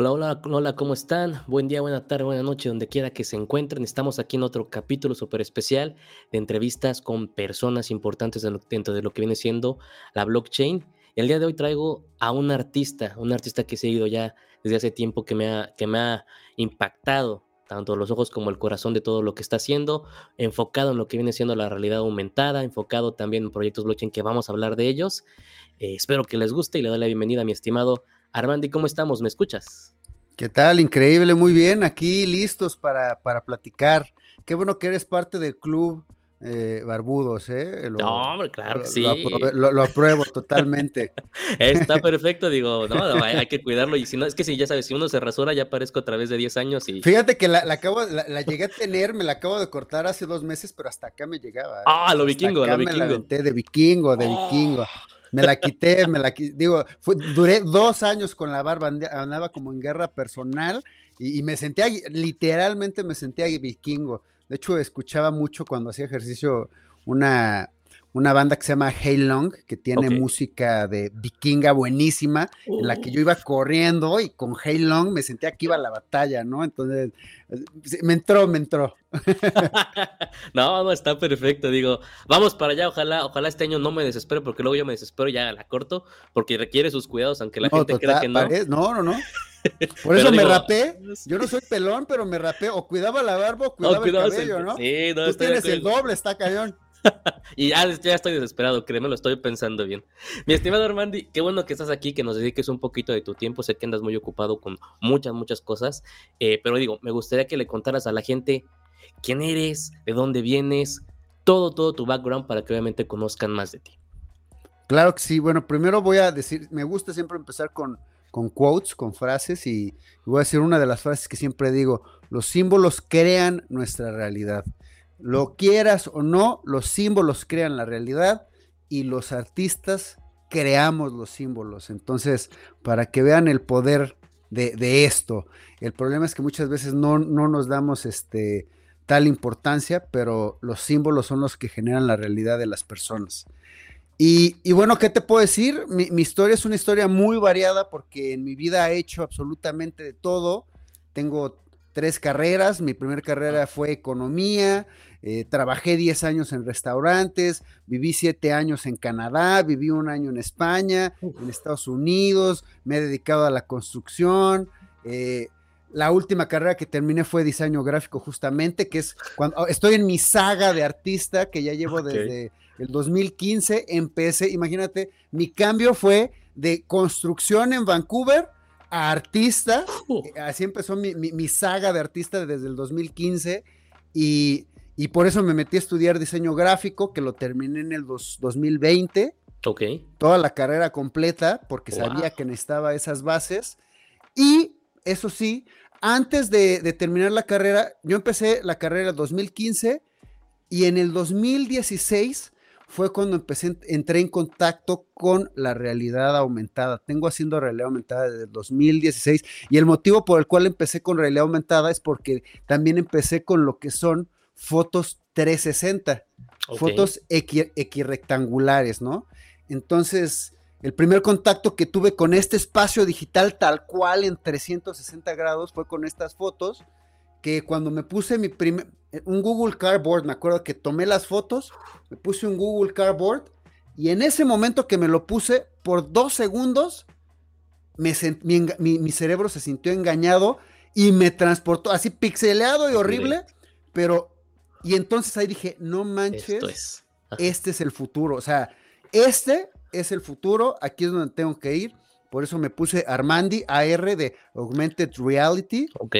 Hola, hola, hola, ¿cómo están? Buen día, buena tarde, buena noche, donde quiera que se encuentren. Estamos aquí en otro capítulo súper especial de entrevistas con personas importantes dentro de lo que viene siendo la blockchain. El día de hoy traigo a un artista, un artista que he seguido ya desde hace tiempo que me ha, que me ha impactado tanto los ojos como el corazón de todo lo que está haciendo, enfocado en lo que viene siendo la realidad aumentada, enfocado también en proyectos blockchain que vamos a hablar de ellos. Eh, espero que les guste y le doy la bienvenida a mi estimado Armandi, ¿cómo estamos? ¿Me escuchas? ¿Qué tal? Increíble, muy bien. Aquí listos para, para platicar. Qué bueno que eres parte del club eh, Barbudos, ¿eh? no, hombre, claro que sí. Lo, apruebo totalmente. Está perfecto, digo, no, hay, que cuidarlo. Y si no, es que si ya sabes, si uno se rasura, ya parezco a través de 10 años y. Fíjate que la, acabo, la, llegué a tener, me la acabo de cortar hace dos meses, pero hasta acá me llegaba. ¿eh? Ah, lo vikingo, lo vikingo. Me la de vikingo, de vikingo. Me la quité, me la quité. Digo, duré dos años con la barba, andaba como en guerra personal y, me sentía, literalmente me sentía vikingo. De hecho, escuchaba mucho cuando hacía ejercicio una, una banda que se llama Hey Long, que tiene música de vikinga buenísima, en la que yo iba corriendo y con Hey Long me sentía que iba a la batalla, ¿no? Entonces, me entró, me entró. no, no, está perfecto, digo, vamos para allá, ojalá, ojalá este año no me desespero, porque luego yo me desespero y ya la corto, porque requiere sus cuidados, aunque la gente crea que no. No, no, no. Por eso me rapé. Yo no soy pelón, pero me rapé. O cuidaba la barba o cuidaba, el cabello, ¿no? Sí, no, Tú tienes el doble, está cañón. y ya, ya, estoy desesperado, créeme, lo estoy pensando bien. Mi estimado Armandi, qué bueno que estás aquí, que nos dediques un poquito de tu tiempo. Sé que andas muy ocupado con muchas, muchas cosas, eh, pero digo, me gustaría que le contaras a la gente quién eres, de dónde vienes, todo, todo tu background para que obviamente conozcan más de ti. Claro que sí. Bueno, primero voy a decir, me gusta siempre empezar con, con quotes, con frases, y voy a decir una de las frases que siempre digo, los símbolos crean nuestra realidad. Lo quieras o no, los símbolos crean la realidad y los artistas creamos los símbolos. Entonces, para que vean el poder de, esto, el problema es que muchas veces no, no nos damos este, tal importancia, pero los símbolos son los que generan la realidad de las personas. Y, bueno, ¿qué te puedo decir? Mi, mi, historia es una historia muy variada porque en mi vida he hecho absolutamente de todo. Tengo tres carreras. Mi primera carrera fue economía. Eh, trabajé 10 años en restaurantes, viví 7 años en Canadá, viví un año en España, en Estados Unidos, me he dedicado a la construcción. Eh, la última carrera que terminé fue diseño gráfico justamente, que es cuando estoy en mi saga de artista que ya llevo desde el 2015, empecé, imagínate, mi cambio fue de construcción en Vancouver a artista. Eh, así empezó mi, saga de artista desde el 2015 y, por eso me metí a estudiar diseño gráfico, que lo terminé en el 2020. Ok. Toda la carrera completa, porque sabía que necesitaba esas bases. Y eso sí, antes de, de terminar la carrera, yo empecé la carrera en el 2015 y en el 2016 fue cuando empecé, entré en contacto con la realidad aumentada. Tengo haciendo realidad aumentada desde el 2016 y el motivo por el cual empecé con realidad aumentada es porque también empecé con lo que son fotos 360, fotos equirrectangulares, ¿no? Entonces, el primer contacto que tuve con este espacio digital tal cual en 360 grados fue con estas fotos que cuando me puse mi primer, un Google Cardboard, me acuerdo que tomé las fotos, me puse un Google Cardboard y en ese momento que me lo puse, por dos segundos, me mi, cerebro se sintió engañado y me transportó así pixeleado y horrible, pero, y entonces ahí dije, no manches, este es el futuro, o sea, este es el futuro, aquí es donde tengo que ir, por eso me puse Armandi AR de Augmented Reality. Ok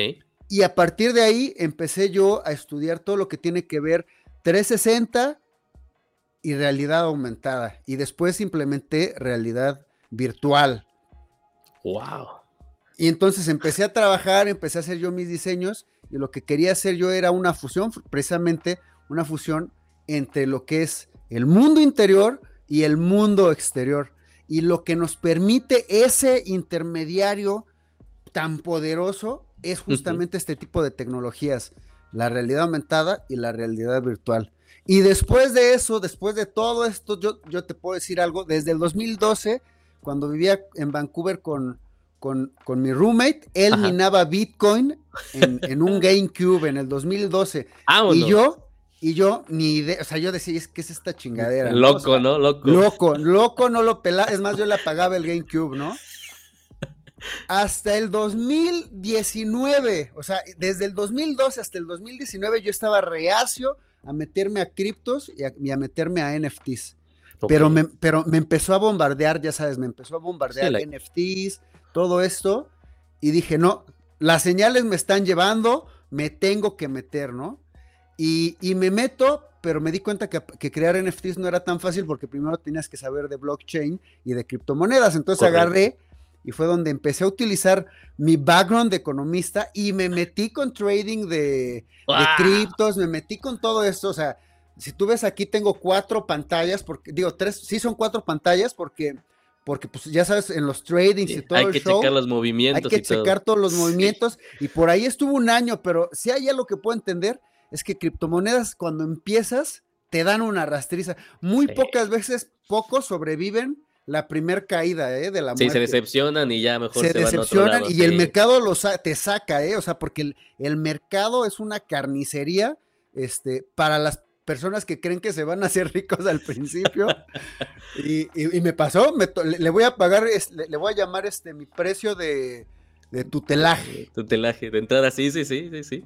y a partir de ahí empecé yo a estudiar todo lo que tiene que ver 360 y realidad aumentada. Y después implementé realidad virtual. ¡Wow! Y entonces empecé a trabajar, empecé a hacer yo mis diseños y lo que quería hacer yo era una fusión, precisamente una fusión entre lo que es el mundo interior y el mundo exterior. Y lo que nos permite ese intermediario tan poderoso es justamente este tipo de tecnologías, la realidad aumentada y la realidad virtual. Y después de eso, después de todo esto, yo, yo te puedo decir algo, desde el 2012, cuando vivía en Vancouver con, con, con mi roommate. Él minaba Bitcoin en, un GameCube en el 2012. Y yo, y yo ni idea, o sea, yo decía, ¿qué es esta chingadera? Loco, ¿no? Loco. Loco, loco, no lo pelaba. Es más, yo le apagaba el GameCube, ¿no? Hasta el 2019, o sea, desde el 2012 hasta el 2019 yo estaba reacio a meterme a criptos y a, meterme a NFTs. Pero, me, pero me empezó a bombardear, ya sabes, me empezó a bombardear NFTs, todo esto, y dije, no, las señales me están llevando, me tengo que meter, ¿no? Y, me meto, pero me di cuenta que, crear NFTs no era tan fácil porque primero tenías que saber de blockchain y de criptomonedas. Entonces agarré y fue donde empecé a utilizar mi background de economista y me metí con trading de, criptos, me metí con todo esto. O sea, si tú ves aquí tengo cuatro pantallas, porque digo, tres, sí son cuatro pantallas porque porque pues ya sabes, en los tradings y todo hay que checar los movimientos. Hay que checar todos los movimientos y por ahí estuvo un año, pero si hay algo que puedo entender es que criptomonedas cuando empiezas te dan una rastriza. Muy pocas veces, pocos sobreviven la primer caída ¿eh? de la muerte. Sí, se decepcionan y ya mejor se, se decepcionan y el mercado los te saca, ¿eh? o sea, porque el, mercado es una carnicería este, para las personas que creen que se van a hacer ricos al principio. y, me pasó, le, voy a pagar, le, voy a llamar este mi precio de, de tutelaje. Tutelaje, de entrada, sí, sí, sí, sí, sí.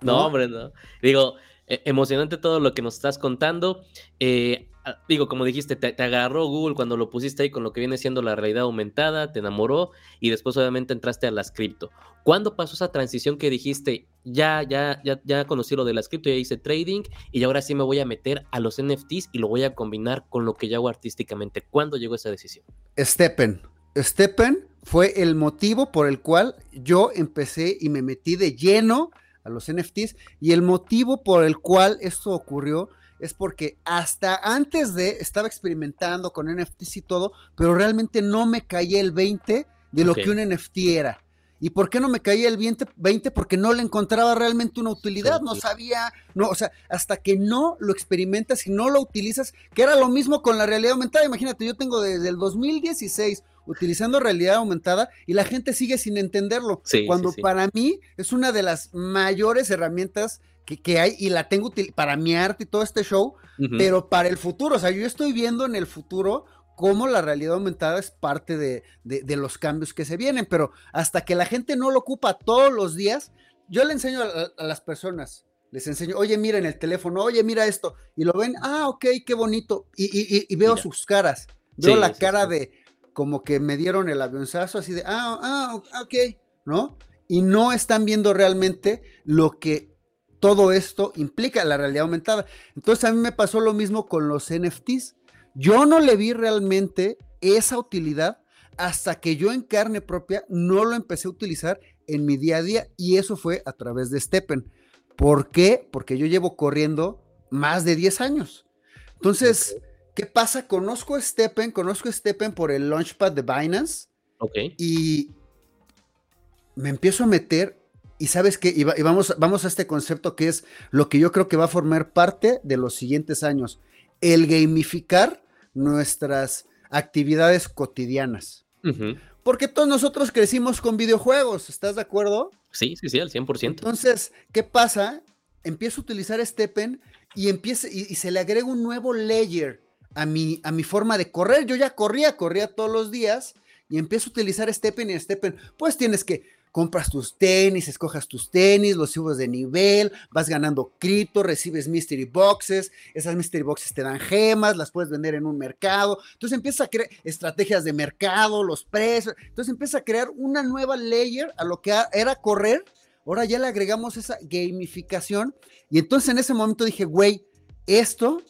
No, hombre, no. Digo, e, emocionante todo lo que nos estás contando. Eh, digo, como dijiste, te, agarró Google cuando lo pusiste ahí con lo que viene siendo la realidad aumentada, te enamoró y después obviamente entraste a las cripto. ¿Cuándo pasó esa transición que dijiste, ya, ya, ya, ya conocí lo de las cripto, ya hice trading y ahora sí me voy a meter a los NFTs y lo voy a combinar con lo que yo hago artísticamente? ¿Cuándo llegó esa decisión? Steppen. Steppen fue el motivo por el cual yo empecé y me metí de lleno a los NFTs. Y el motivo por el cual esto ocurrió es porque hasta antes de estaba experimentando con NFTs y todo, pero realmente no me caía el 20 de lo que un NFT era. ¿Y por qué no me caía el 20? 20 porque no le encontraba realmente una utilidad, no sabía, no, o sea, hasta que no lo experimentas y no lo utilizas, que era lo mismo con la realidad aumentada. Imagínate, yo tengo desde el 2016 utilizando realidad aumentada y la gente sigue sin entenderlo. cuando para mí es una de las mayores herramientas que, hay y la tengo para mi arte y todo este show, pero para el futuro, o sea, yo estoy viendo en el futuro cómo la realidad aumentada es parte de, los cambios que se vienen, pero hasta que la gente no lo ocupa todos los días, yo le enseño a, las personas, les enseño, oye, mira en el teléfono, oye, mira esto, y lo ven, ah, ok, qué bonito, y, veo sus caras, veo la cara de, como que me dieron el avionzazo así de, ah, ah, ok, ¿no? Y no están viendo realmente lo que todo esto implica, la realidad aumentada. Entonces a mí me pasó lo mismo con los NFTs. Yo no le vi realmente esa utilidad hasta que yo en carne propia no lo empecé a utilizar en mi día a día y eso fue a través de Steppen. ¿Por qué? Porque yo llevo corriendo más de 10 años. Entonces, ¿Qué pasa? Conozco a Steppen, conozco a Steppen por el Launchpad de Binance. Ok. Y me empiezo a meter y sabes que y, vamos, vamos a este concepto que es lo que yo creo que va a formar parte de los siguientes años, el gamificar nuestras actividades cotidianas. Porque todos nosotros crecimos con videojuegos, ¿estás de acuerdo? Sí, sí, sí, al 100%. Entonces, ¿qué pasa? Empiezo a utilizar Steppen y, empieza, y se le agrega un nuevo layer a mi, a mi forma de correr. Yo ya corría, corría todos los días y empiezo a utilizar Steppen y Steppen, pues tienes que compras tus tenis, escojas tus tenis, los subes de nivel, vas ganando cripto, recibes mystery boxes, esas mystery boxes te dan gemas, las puedes vender en un mercado, entonces empieza a crear estrategias de mercado, los precios, entonces empieza a crear una nueva layer a lo que era correr, ahora ya le agregamos esa gamificación. Y entonces en ese momento dije, güey, esto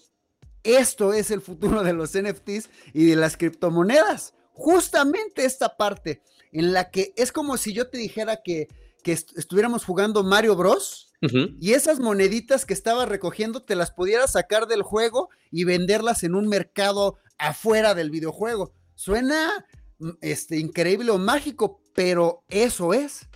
esto es el futuro de los NFTs y de las criptomonedas. Justamente esta parte en la que es como si yo te dijera que, estuviéramos jugando Mario Bros. Y esas moneditas que estaba recogiendo te las pudieras sacar del juego y venderlas en un mercado afuera del videojuego. Suena mm, este, increíble o mágico, pero eso es.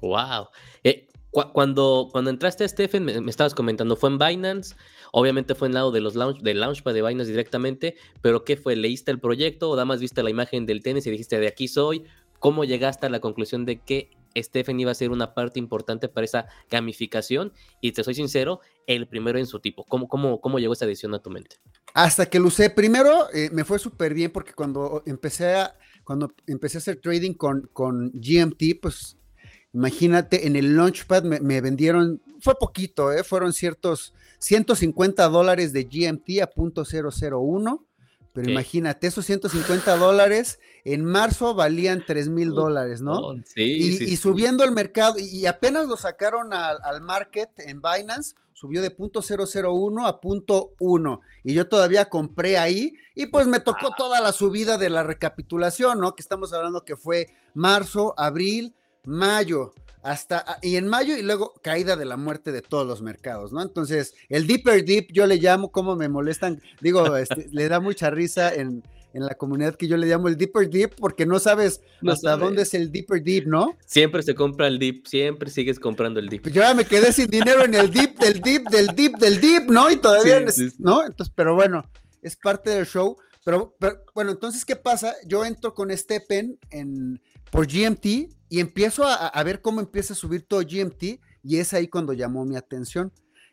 Wow. Eh, cuando, cuando entraste Stephen, me, me, estabas comentando, fue en Binance. Obviamente fue en lado de los launch, del Launchpad de Binance directamente, pero ¿qué fue? ¿Leíste el proyecto o nada más viste la imagen del tenis y dijiste de aquí soy? ¿Cómo llegaste a la conclusión de que Stephen iba a ser una parte importante para esa gamificación? Y te soy sincero, el primero en su tipo. ¿Cómo, cómo, cómo llegó esa decisión a tu mente? Hasta que lo usé. Primero eh, me fue súper bien porque cuando empecé a, cuando empecé a hacer trading con, con GMT, pues imagínate, en el Launchpad me, vendieron, fue poquito, eh, fueron ciertos 150 dólares de GMT a punto .001 pero imagínate, esos 150 dólares en marzo valían 3 mil dólares, ¿no? Sí, y, subiendo el mercado, y apenas lo sacaron al, market en Binance, subió de punto .001 a punto .1, y yo todavía compré ahí, y pues me tocó ah. toda la subida de la recapitulación, ¿no? Que estamos hablando que fue marzo, abril, mayo, hasta, ah, y en mayo y luego caída de la muerte de todos los mercados, ¿no? Entonces, el Deeper Deep, yo le llamo, como me molestan, digo, este, le da mucha risa en, la comunidad que yo le llamo el Deeper Deep, porque no sabes hasta dónde es el Deeper Deep, ¿no? Siempre se compra el Deep, siempre sigues comprando el Deep. Yo ya me quedé sin dinero en el Deep, del Deep, del Deep, del Deep, ¿no? Y todavía, ¿no? Entonces, pero bueno, es parte del show. Pero, pero, bueno, entonces, ¿qué pasa? Yo entro con Stepen en, por GMT y empiezo a, ver cómo empieza a subir todo GMT y es ahí cuando llamó mi atención.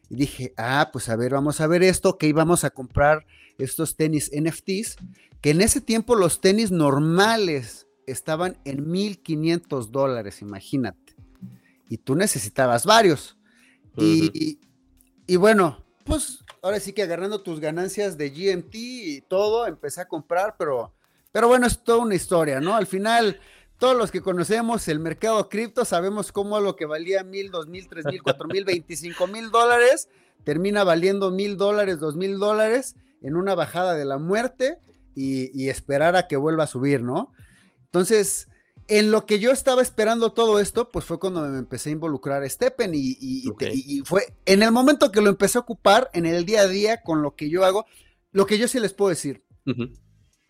Y dije, ah, pues a ver, vamos a ver esto, que íbamos a comprar estos tenis NFTs, que en ese tiempo los tenis normales estaban en 1500 dólares, imagínate. Y tú necesitabas varios. y, y, bueno, pues ahora sí que agarrando tus ganancias de GMT y todo, empecé a comprar, pero, pero bueno, es toda una historia, ¿no? Al final todos los que conocemos el mercado cripto sabemos cómo lo que valía mil, dos mil, tres mil, cuatro mil, veinticinco mil dólares termina valiendo mil dólares, dos mil dólares en una bajada de la muerte y, esperar a que vuelva a subir, ¿no? Entonces, en lo que yo estaba esperando todo esto, pues fue cuando me empecé a involucrar a Steppen y, fue en el momento que lo empecé a ocupar en el día a día con lo que yo hago, lo que yo sí les puedo decir.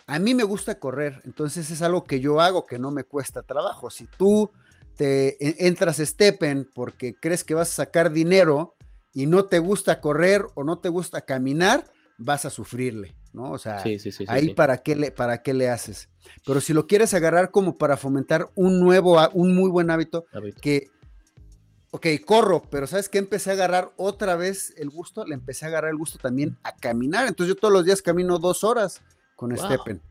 A mí me gusta correr, entonces es algo que yo hago que no me cuesta trabajo. Si tú te entras a Steppen porque crees que vas a sacar dinero y no te gusta correr o no te gusta caminar, vas a sufrirle, ¿no? O sea, ahí para qué le para qué le haces. Pero si lo quieres agarrar como para fomentar un nuevo un muy buen hábito, que Ok, corro, pero ¿sabes qué? Empecé a agarrar otra vez el gusto, le empecé a agarrar el gusto también a caminar. Entonces yo todos los días camino dos horas con Steppen.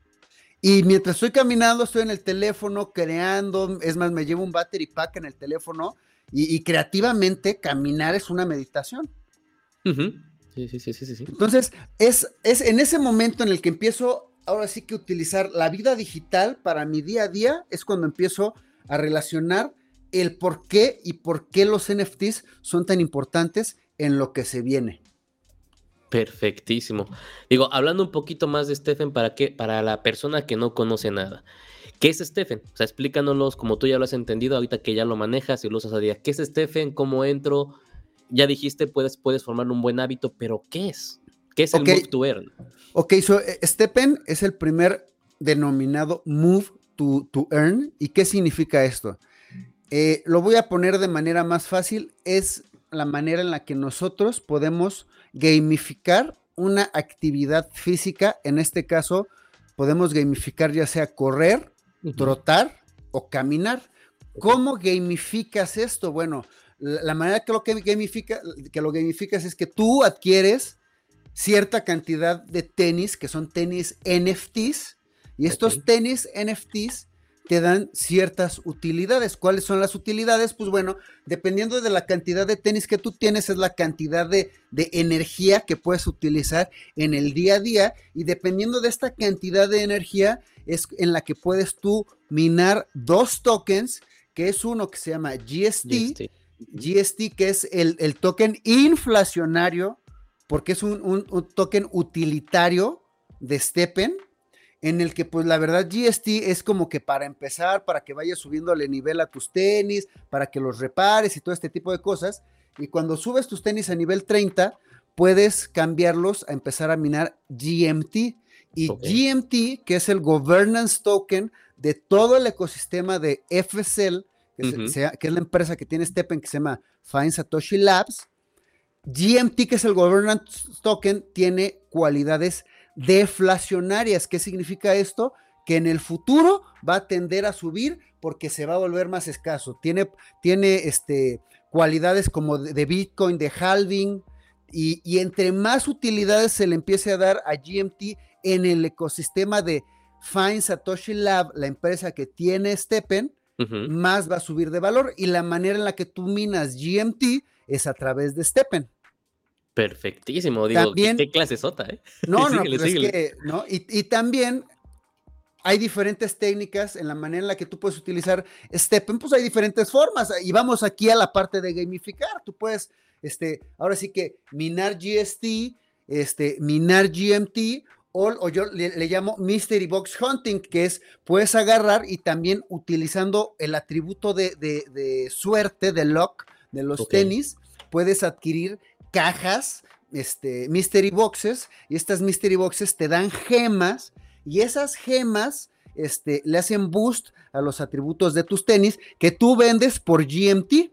Y mientras estoy caminando, estoy en el teléfono creando, es más, me llevo un battery pack en el teléfono y, creativamente caminar es una meditación. sí, sí, sí, sí, sí. Entonces, es, es en ese momento en el que empiezo ahora sí que utilizar la vida digital para mi día a día, es cuando empiezo a relacionar el por qué y por qué los NFTs son tan importantes en lo que se viene. Perfectísimo. Digo, hablando un poquito más de Stephen, ¿para qué? Para la persona que no conoce nada. ¿Qué es Stephen? O sea, explícanos como tú ya lo has entendido, ahorita que ya lo manejas y lo usas a día. ¿Qué es Stephen? ¿Cómo entro? Ya dijiste, puedes, puedes formar un buen hábito, pero ¿qué es? ¿Qué es el Move to Earn? Ok, so eh, Stephen es el primer denominado Move to, to Earn. ¿Y qué significa esto? Eh, lo voy a poner de manera más fácil. Es la manera en la que nosotros podemos gamificar una actividad física, en este caso podemos gamificar ya sea correr, trotar o caminar. ¿Cómo gamificas esto? Bueno, la, manera que lo, que, gamifica, que lo gamificas es que tú adquieres cierta cantidad de tenis, que son tenis NFTs, y estos tenis NFTs te dan ciertas utilidades. ¿Cuáles son las utilidades? Pues bueno, dependiendo de la cantidad de tenis que tú tienes, es la cantidad de, energía que puedes utilizar en el día a día y dependiendo de esta cantidad de energía es en la que puedes tú minar dos tokens, que es uno que se llama GST, GST, que es el, token inflacionario, porque es un, un token utilitario de Steppen en el que pues la verdad GST es como que para empezar, para que vayas subiéndole nivel a tus tenis, para que los repares y todo este tipo de cosas. Y cuando subes tus tenis a nivel 30, puedes cambiarlos a empezar a minar GMT. Y GMT, que es el governance token de todo el ecosistema de FSL, que, que es la empresa que tiene Steppen, que se llama Fine Satoshi Labs, GMT, que es el governance token, tiene cualidades deflacionarias. ¿Qué significa esto? Que en el futuro va a tender a subir porque se va a volver más escaso. Tiene, tiene este, cualidades como de, Bitcoin, de halving, y, entre más utilidades se le empiece a dar a GMT en el ecosistema de Fine Satoshi Lab, la empresa que tiene Steppen, más va a subir de valor. Y la manera en la que tú minas GMT es a través de Steppen. Perfectísimo, digo, qué clase sota, ¿eh? No, no, pues es que, ¿no? Y, también hay diferentes técnicas en la manera en la que tú puedes utilizar Steppen, pues hay diferentes formas. Y vamos aquí a la parte de gamificar. Tú puedes, este, ahora sí que minar GST, este, minar GMT, o, yo le, llamo Mystery Box Hunting, que es, puedes agarrar y también utilizando el atributo de, suerte, de luck, de los tenis, puedes adquirir cajas, este, mystery boxes, y estas mystery boxes te dan gemas, y esas gemas este, le hacen boost a los atributos de tus tenis que tú vendes por GMT.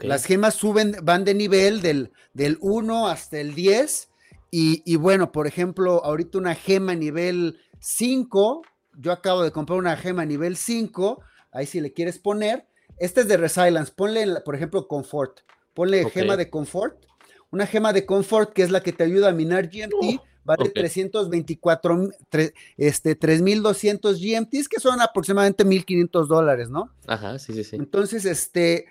Las gemas suben, van de nivel del, del 1 hasta el 10. Y, y, bueno, por ejemplo, ahorita una gema nivel 5, yo acabo de comprar una gema nivel 5, ahí si le quieres poner, este es de Resilience, ponle, por ejemplo, Comfort, ponle gema de Comfort una gema de confort que es la que te ayuda a minar GMT, vale 324, este, 3200 GMTs, que son aproximadamente 1500 dólares, ¿no? Ajá, sí, sí, sí. Entonces, este,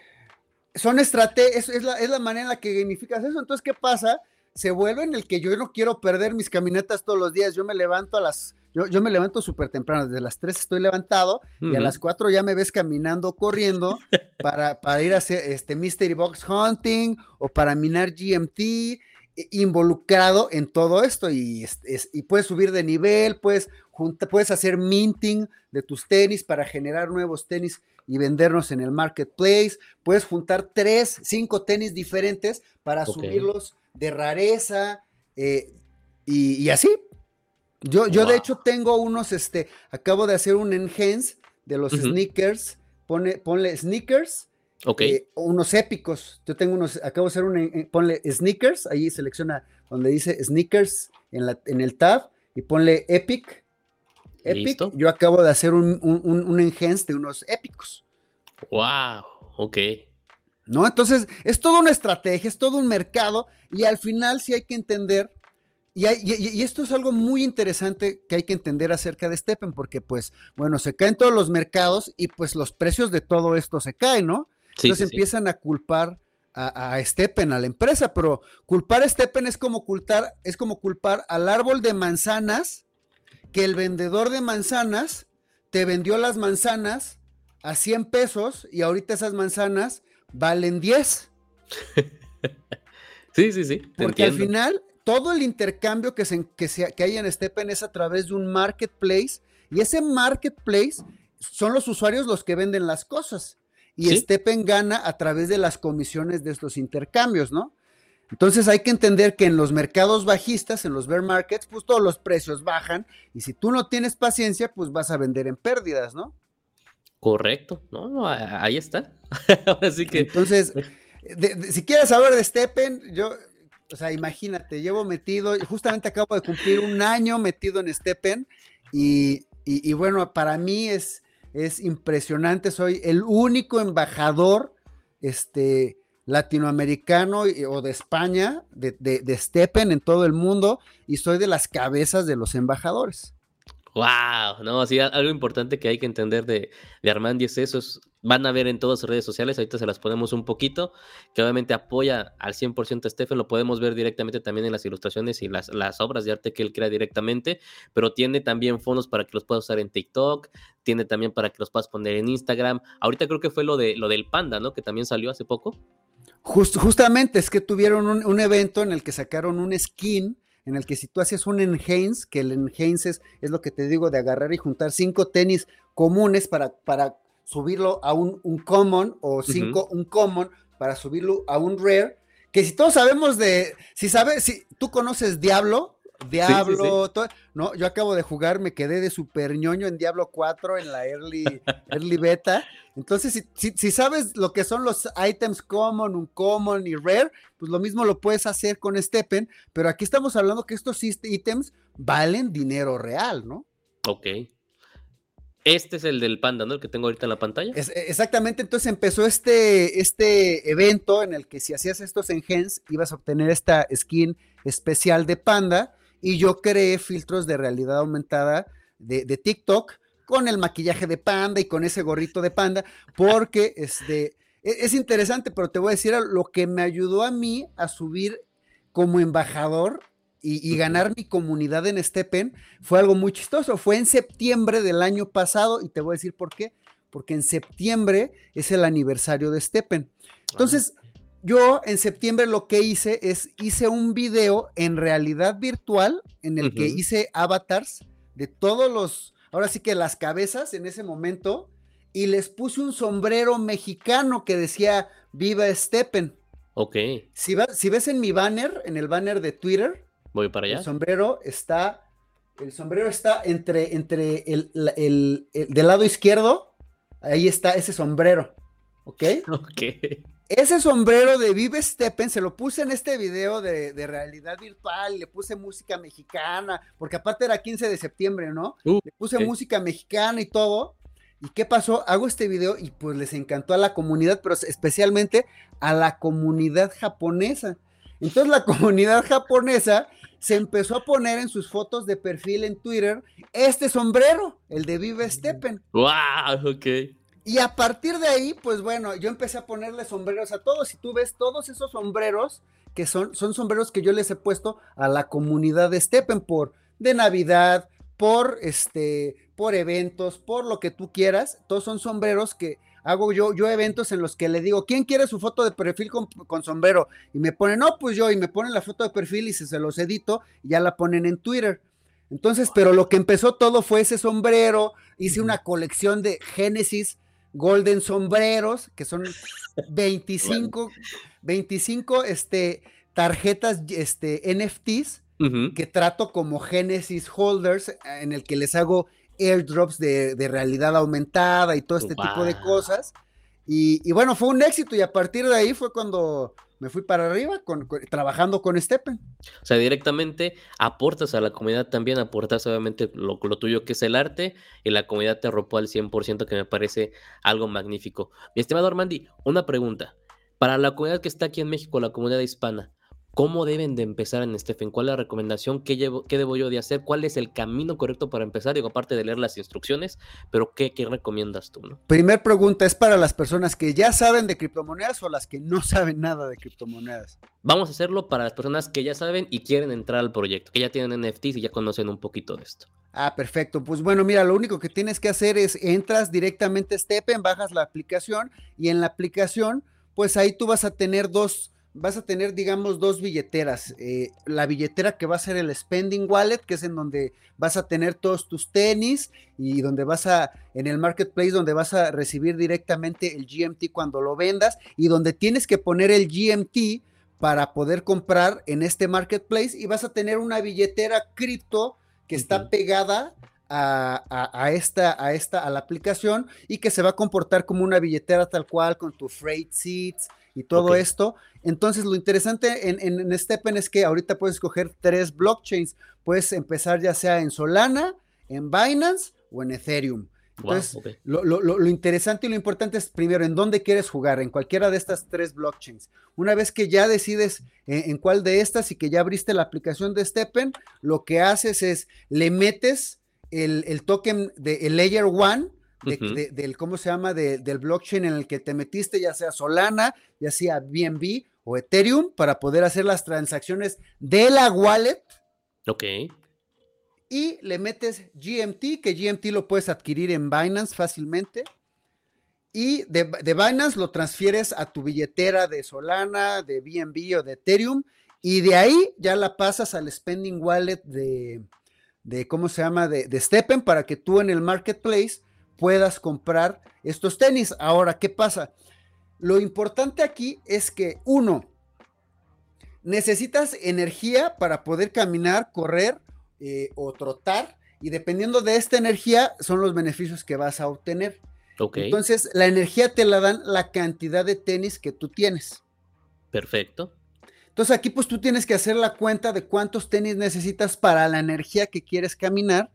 son estrategias, es, la, es la manera en la que gamificas eso. Entonces, ¿qué pasa? Se vuelve en el que yo no quiero perder mis caminatas todos los días. Yo me levanto a las yo, me levanto súper temprano, desde las 3 estoy levantado y a las 4 ya me ves caminando, corriendo para, para ir a hacer este Mystery Box Hunting o para minar GMT, involucrado en todo esto. Y, y puedes subir de nivel, puedes, puedes hacer minting de tus tenis para generar nuevos tenis y vendernos en el marketplace, puedes juntar 3, 5 tenis diferentes para subirlos de rareza eh, y así, yo, yo de hecho tengo unos, este, acabo de hacer un enhance de los sneakers, Pone, ponle sneakers, eh, unos épicos. Yo tengo unos, acabo de hacer un, ponle sneakers, ahí selecciona donde dice sneakers en, la, en el tab y ponle epic. Epic, yo acabo de hacer un, un, enhance de unos épicos. Wow, ok. ¿No? Entonces, es toda una estrategia, es todo un mercado y al final sí hay que entender y, esto es algo muy interesante que hay que entender acerca de Steppen, porque pues, bueno, se caen todos los mercados y pues los precios de todo esto se caen, ¿no? Entonces empiezan a culpar a, a, Steppen, a la empresa, pero culpar a Steppen es como culpar, es como culpar al árbol de manzanas, que el vendedor de manzanas te vendió las manzanas a 100 pesos y ahorita esas manzanas valen 10. sí, sí, sí. Porque al final todo el intercambio que, se, que, que hay en Steppen es a través de un marketplace y ese marketplace son los usuarios los que venden las cosas y Steppen gana a través de las comisiones de estos intercambios, ¿no? Entonces hay que entender que en los mercados bajistas, en los bear markets, pues todos los precios bajan y si tú no tienes paciencia, pues vas a vender en pérdidas, ¿no? Correcto, no, ahí está. Así que entonces, si quieres saber de Steppen, yo o sea, imagínate, llevo metido, justamente acabo de cumplir un año metido en Steppen y, y, bueno, para mí es, es impresionante, soy el único embajador este, latinoamericano o de España, de, de, de Steppen en todo el mundo y soy de las cabezas de los embajadores. Wow, no, sí, algo importante que hay que entender de, de Armandi es eso, van a ver en todas sus redes sociales, ahorita se las ponemos un poquito, que obviamente apoya al 100% a Stephen, lo podemos ver directamente también en las ilustraciones y las, las obras de arte que él crea directamente, pero tiene también fondos para que los puedas usar en TikTok, tiene también para que los puedas poner en Instagram, ahorita creo que fue lo, de, lo del panda, ¿no? Que también salió hace poco. justamente es que tuvieron un, un evento en el que sacaron un skin en el que si tú haces un enhance, que el enhance es, lo que te digo de agarrar y juntar cinco tenis comunes para, para subirlo a un, un common o cinco, un common para subirlo a un rare, que si todos sabemos de, si sabes, si tú conoces Diablo, Diablo, no, yo acabo de jugar, me quedé de super ñoño en Diablo 4 en la early, early beta. Entonces, si, sabes lo que son los items common, un common y rare, pues lo mismo lo puedes hacer con Steppen, pero aquí estamos hablando que estos ítems valen dinero real, ¿no? Ok. Este es el del panda, ¿no? El que tengo ahorita en la pantalla. E, exactamente, entonces empezó este, este evento en el que si hacías estos en Gens ibas a obtener esta skin especial de panda y yo creé filtros de realidad aumentada de, TikTok con el maquillaje de panda y con ese gorrito de panda, porque este, e, es interesante, pero te voy a decir lo que me ayudó a mí a subir como embajador y, ganar mi comunidad en Steppen fue algo muy chistoso. Fue en septiembre del año pasado y te voy a decir por qué. Porque en septiembre es el aniversario de Steppen. Entonces, yo en septiembre lo que hice es hice un video en realidad virtual en el que hice avatars de todos los, ahora sí que las cabezas en ese momento y les puse un sombrero mexicano que decía Viva Steppen. Ok. Si, si ves en mi banner, en el banner de Twitter, Voy para allá. El sombrero está, el sombrero está entre, entre el, del lado izquierdo, ahí está ese sombrero, ¿ok? Ok. Ese sombrero de Vive Steppen se lo puse en este video de, realidad virtual, le puse música mexicana, porque aparte era 15 de septiembre, ¿no? Uh, le puse música mexicana y todo. ¿Y qué pasó? Hago este video y pues les encantó a la comunidad, pero especialmente a la comunidad japonesa. Entonces la comunidad japonesa se empezó a poner en sus fotos de perfil en Twitter este sombrero, el de Vive Steppen. ¡Wow! Ok. Y a partir de ahí, pues bueno, yo empecé a ponerle sombreros a todos. Y tú ves todos esos sombreros, que son, son sombreros que yo les he puesto a la comunidad de Steppen por de Navidad, por este, por eventos, por lo que tú quieras. Todos son sombreros que hago yo, yo eventos en los que le digo, ¿quién quiere su foto de perfil con, sombrero? Y me ponen, no, pues yo, y me ponen la foto de perfil y se, se los edito y ya la ponen en Twitter. Entonces, pero lo que empezó todo fue ese sombrero, hice una colección de Genesis Golden Sombreros, que son 25, 25 este, tarjetas este, NFTs que trato como Genesis Holders, en el que les hago airdrops de, realidad aumentada y todo este tipo de cosas. Y, bueno, fue un éxito y a partir de ahí fue cuando me fui para arriba con, trabajando con Steppen. O sea, directamente aportas a la comunidad también, aportas obviamente lo, lo, tuyo que es el arte y la comunidad te arropó al 100% que me parece algo magnífico. Mi estimado Armandi, una pregunta. Para la comunidad que está aquí en México, la comunidad hispana, ¿Cómo deben de empezar en Stephen? ¿Cuál es la recomendación? ¿Qué, llevo, ¿Qué debo yo de hacer? ¿Cuál es el camino correcto para empezar? Digo, aparte de leer las instrucciones, pero ¿qué, qué recomiendas tú? No? Primer pregunta, ¿es para las personas que ya saben de criptomonedas o las que no saben nada de criptomonedas? Vamos a hacerlo para las personas que ya saben y quieren entrar al proyecto, que ya tienen NFTs y ya conocen un poquito de esto. Ah, perfecto. Pues bueno, mira, lo único que tienes que hacer es entras directamente a Stepen, bajas la aplicación y en la aplicación, pues ahí tú vas a tener dos vas a tener, digamos, dos billeteras. Eh, la billetera que va a ser el spending wallet, que es en donde vas a tener todos tus tenis y donde vas a, en el marketplace, donde vas a recibir directamente el GMT cuando lo vendas y donde tienes que poner el GMT para poder comprar en este marketplace y vas a tener una billetera cripto que está pegada a, esta, a esta, a la aplicación y que se va a comportar como una billetera tal cual con tu freight seats y todo esto. Entonces, lo interesante en, en, Steppen es que ahorita puedes escoger tres blockchains. Puedes empezar ya sea en Solana, en Binance o en Ethereum. Entonces, lo, interesante y lo importante es primero en dónde quieres jugar, en cualquiera de estas tres blockchains. Una vez que ya decides en, cuál de estas y que ya abriste la aplicación de Steppen, lo que haces es le metes el, token de el Layer One del, ¿cómo se llama? del blockchain en el que te metiste, ya sea Solana, ya sea BNB o Ethereum, para poder hacer las transacciones de la wallet. Ok. Y le metes GMT, que GMT lo puedes adquirir en Binance fácilmente. Y de, de Binance lo transfieres a tu billetera de Solana, de BNB o de Ethereum. Y de ahí ya la pasas al spending wallet de, de ¿cómo se llama? De, de Steppen para que tú en el marketplace puedas comprar estos tenis. Ahora, ¿qué pasa? Lo importante aquí es que uno, necesitas energía para poder caminar, correr eh, o trotar y dependiendo de esta energía son los beneficios que vas a obtener. Entonces, la energía te la dan la cantidad de tenis que tú tienes. Perfecto. Entonces aquí pues tú tienes que hacer la cuenta de cuántos tenis necesitas para la energía que quieres caminar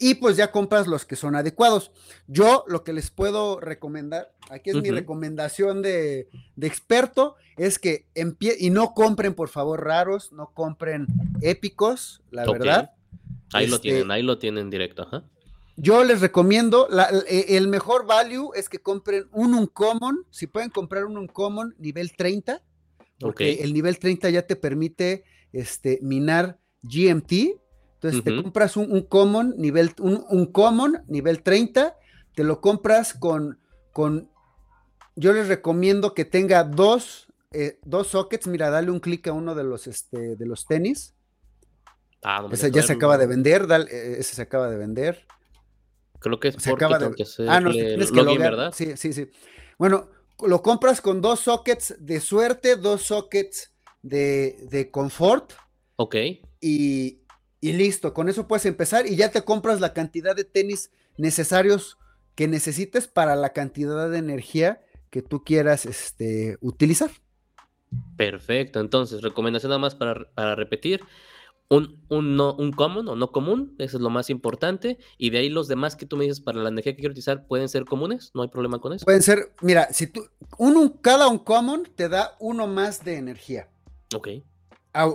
y pues ya compras los que son adecuados. Yo lo que les puedo recomendar, aquí es mi recomendación de, experto, es que empie y no compren por favor raros, no compren épicos, la verdad. Ahí lo tienen, este ahí lo tienen directo, ajá. Yo les recomiendo, e, el mejor value es que compren un Uncommon, si pueden comprar un Uncommon nivel 30, porque el nivel 30 ya te permite este, minar GMT, entonces te compras un, common nivel, un, common nivel 30, te lo compras con, con, yo les recomiendo que tenga dos, eh, dos sockets, mira, dale un clic a uno de los, este, de los tenis. Ah, ese ya se acaba de vender, eh, ese se acaba de vender. Creo que es se acaba de... ah, no, tienes que ¿verdad? Sí, sí, sí. Bueno, lo compras con dos sockets de suerte, dos sockets de, de confort. Ok. Y, y listo, con eso puedes empezar y ya te compras la cantidad de tenis necesarios que necesites para la cantidad de energía que tú quieras este, utilizar. Perfecto, entonces, recomendación nada más para, repetir, un, un, no, un common o no común, eso es lo más importante, y de ahí los demás que tú me dices para la energía que quiero utilizar pueden ser comunes, no hay problema con eso. Pueden ser, mira, si tú, un, cada un common te da uno más de energía. Ok.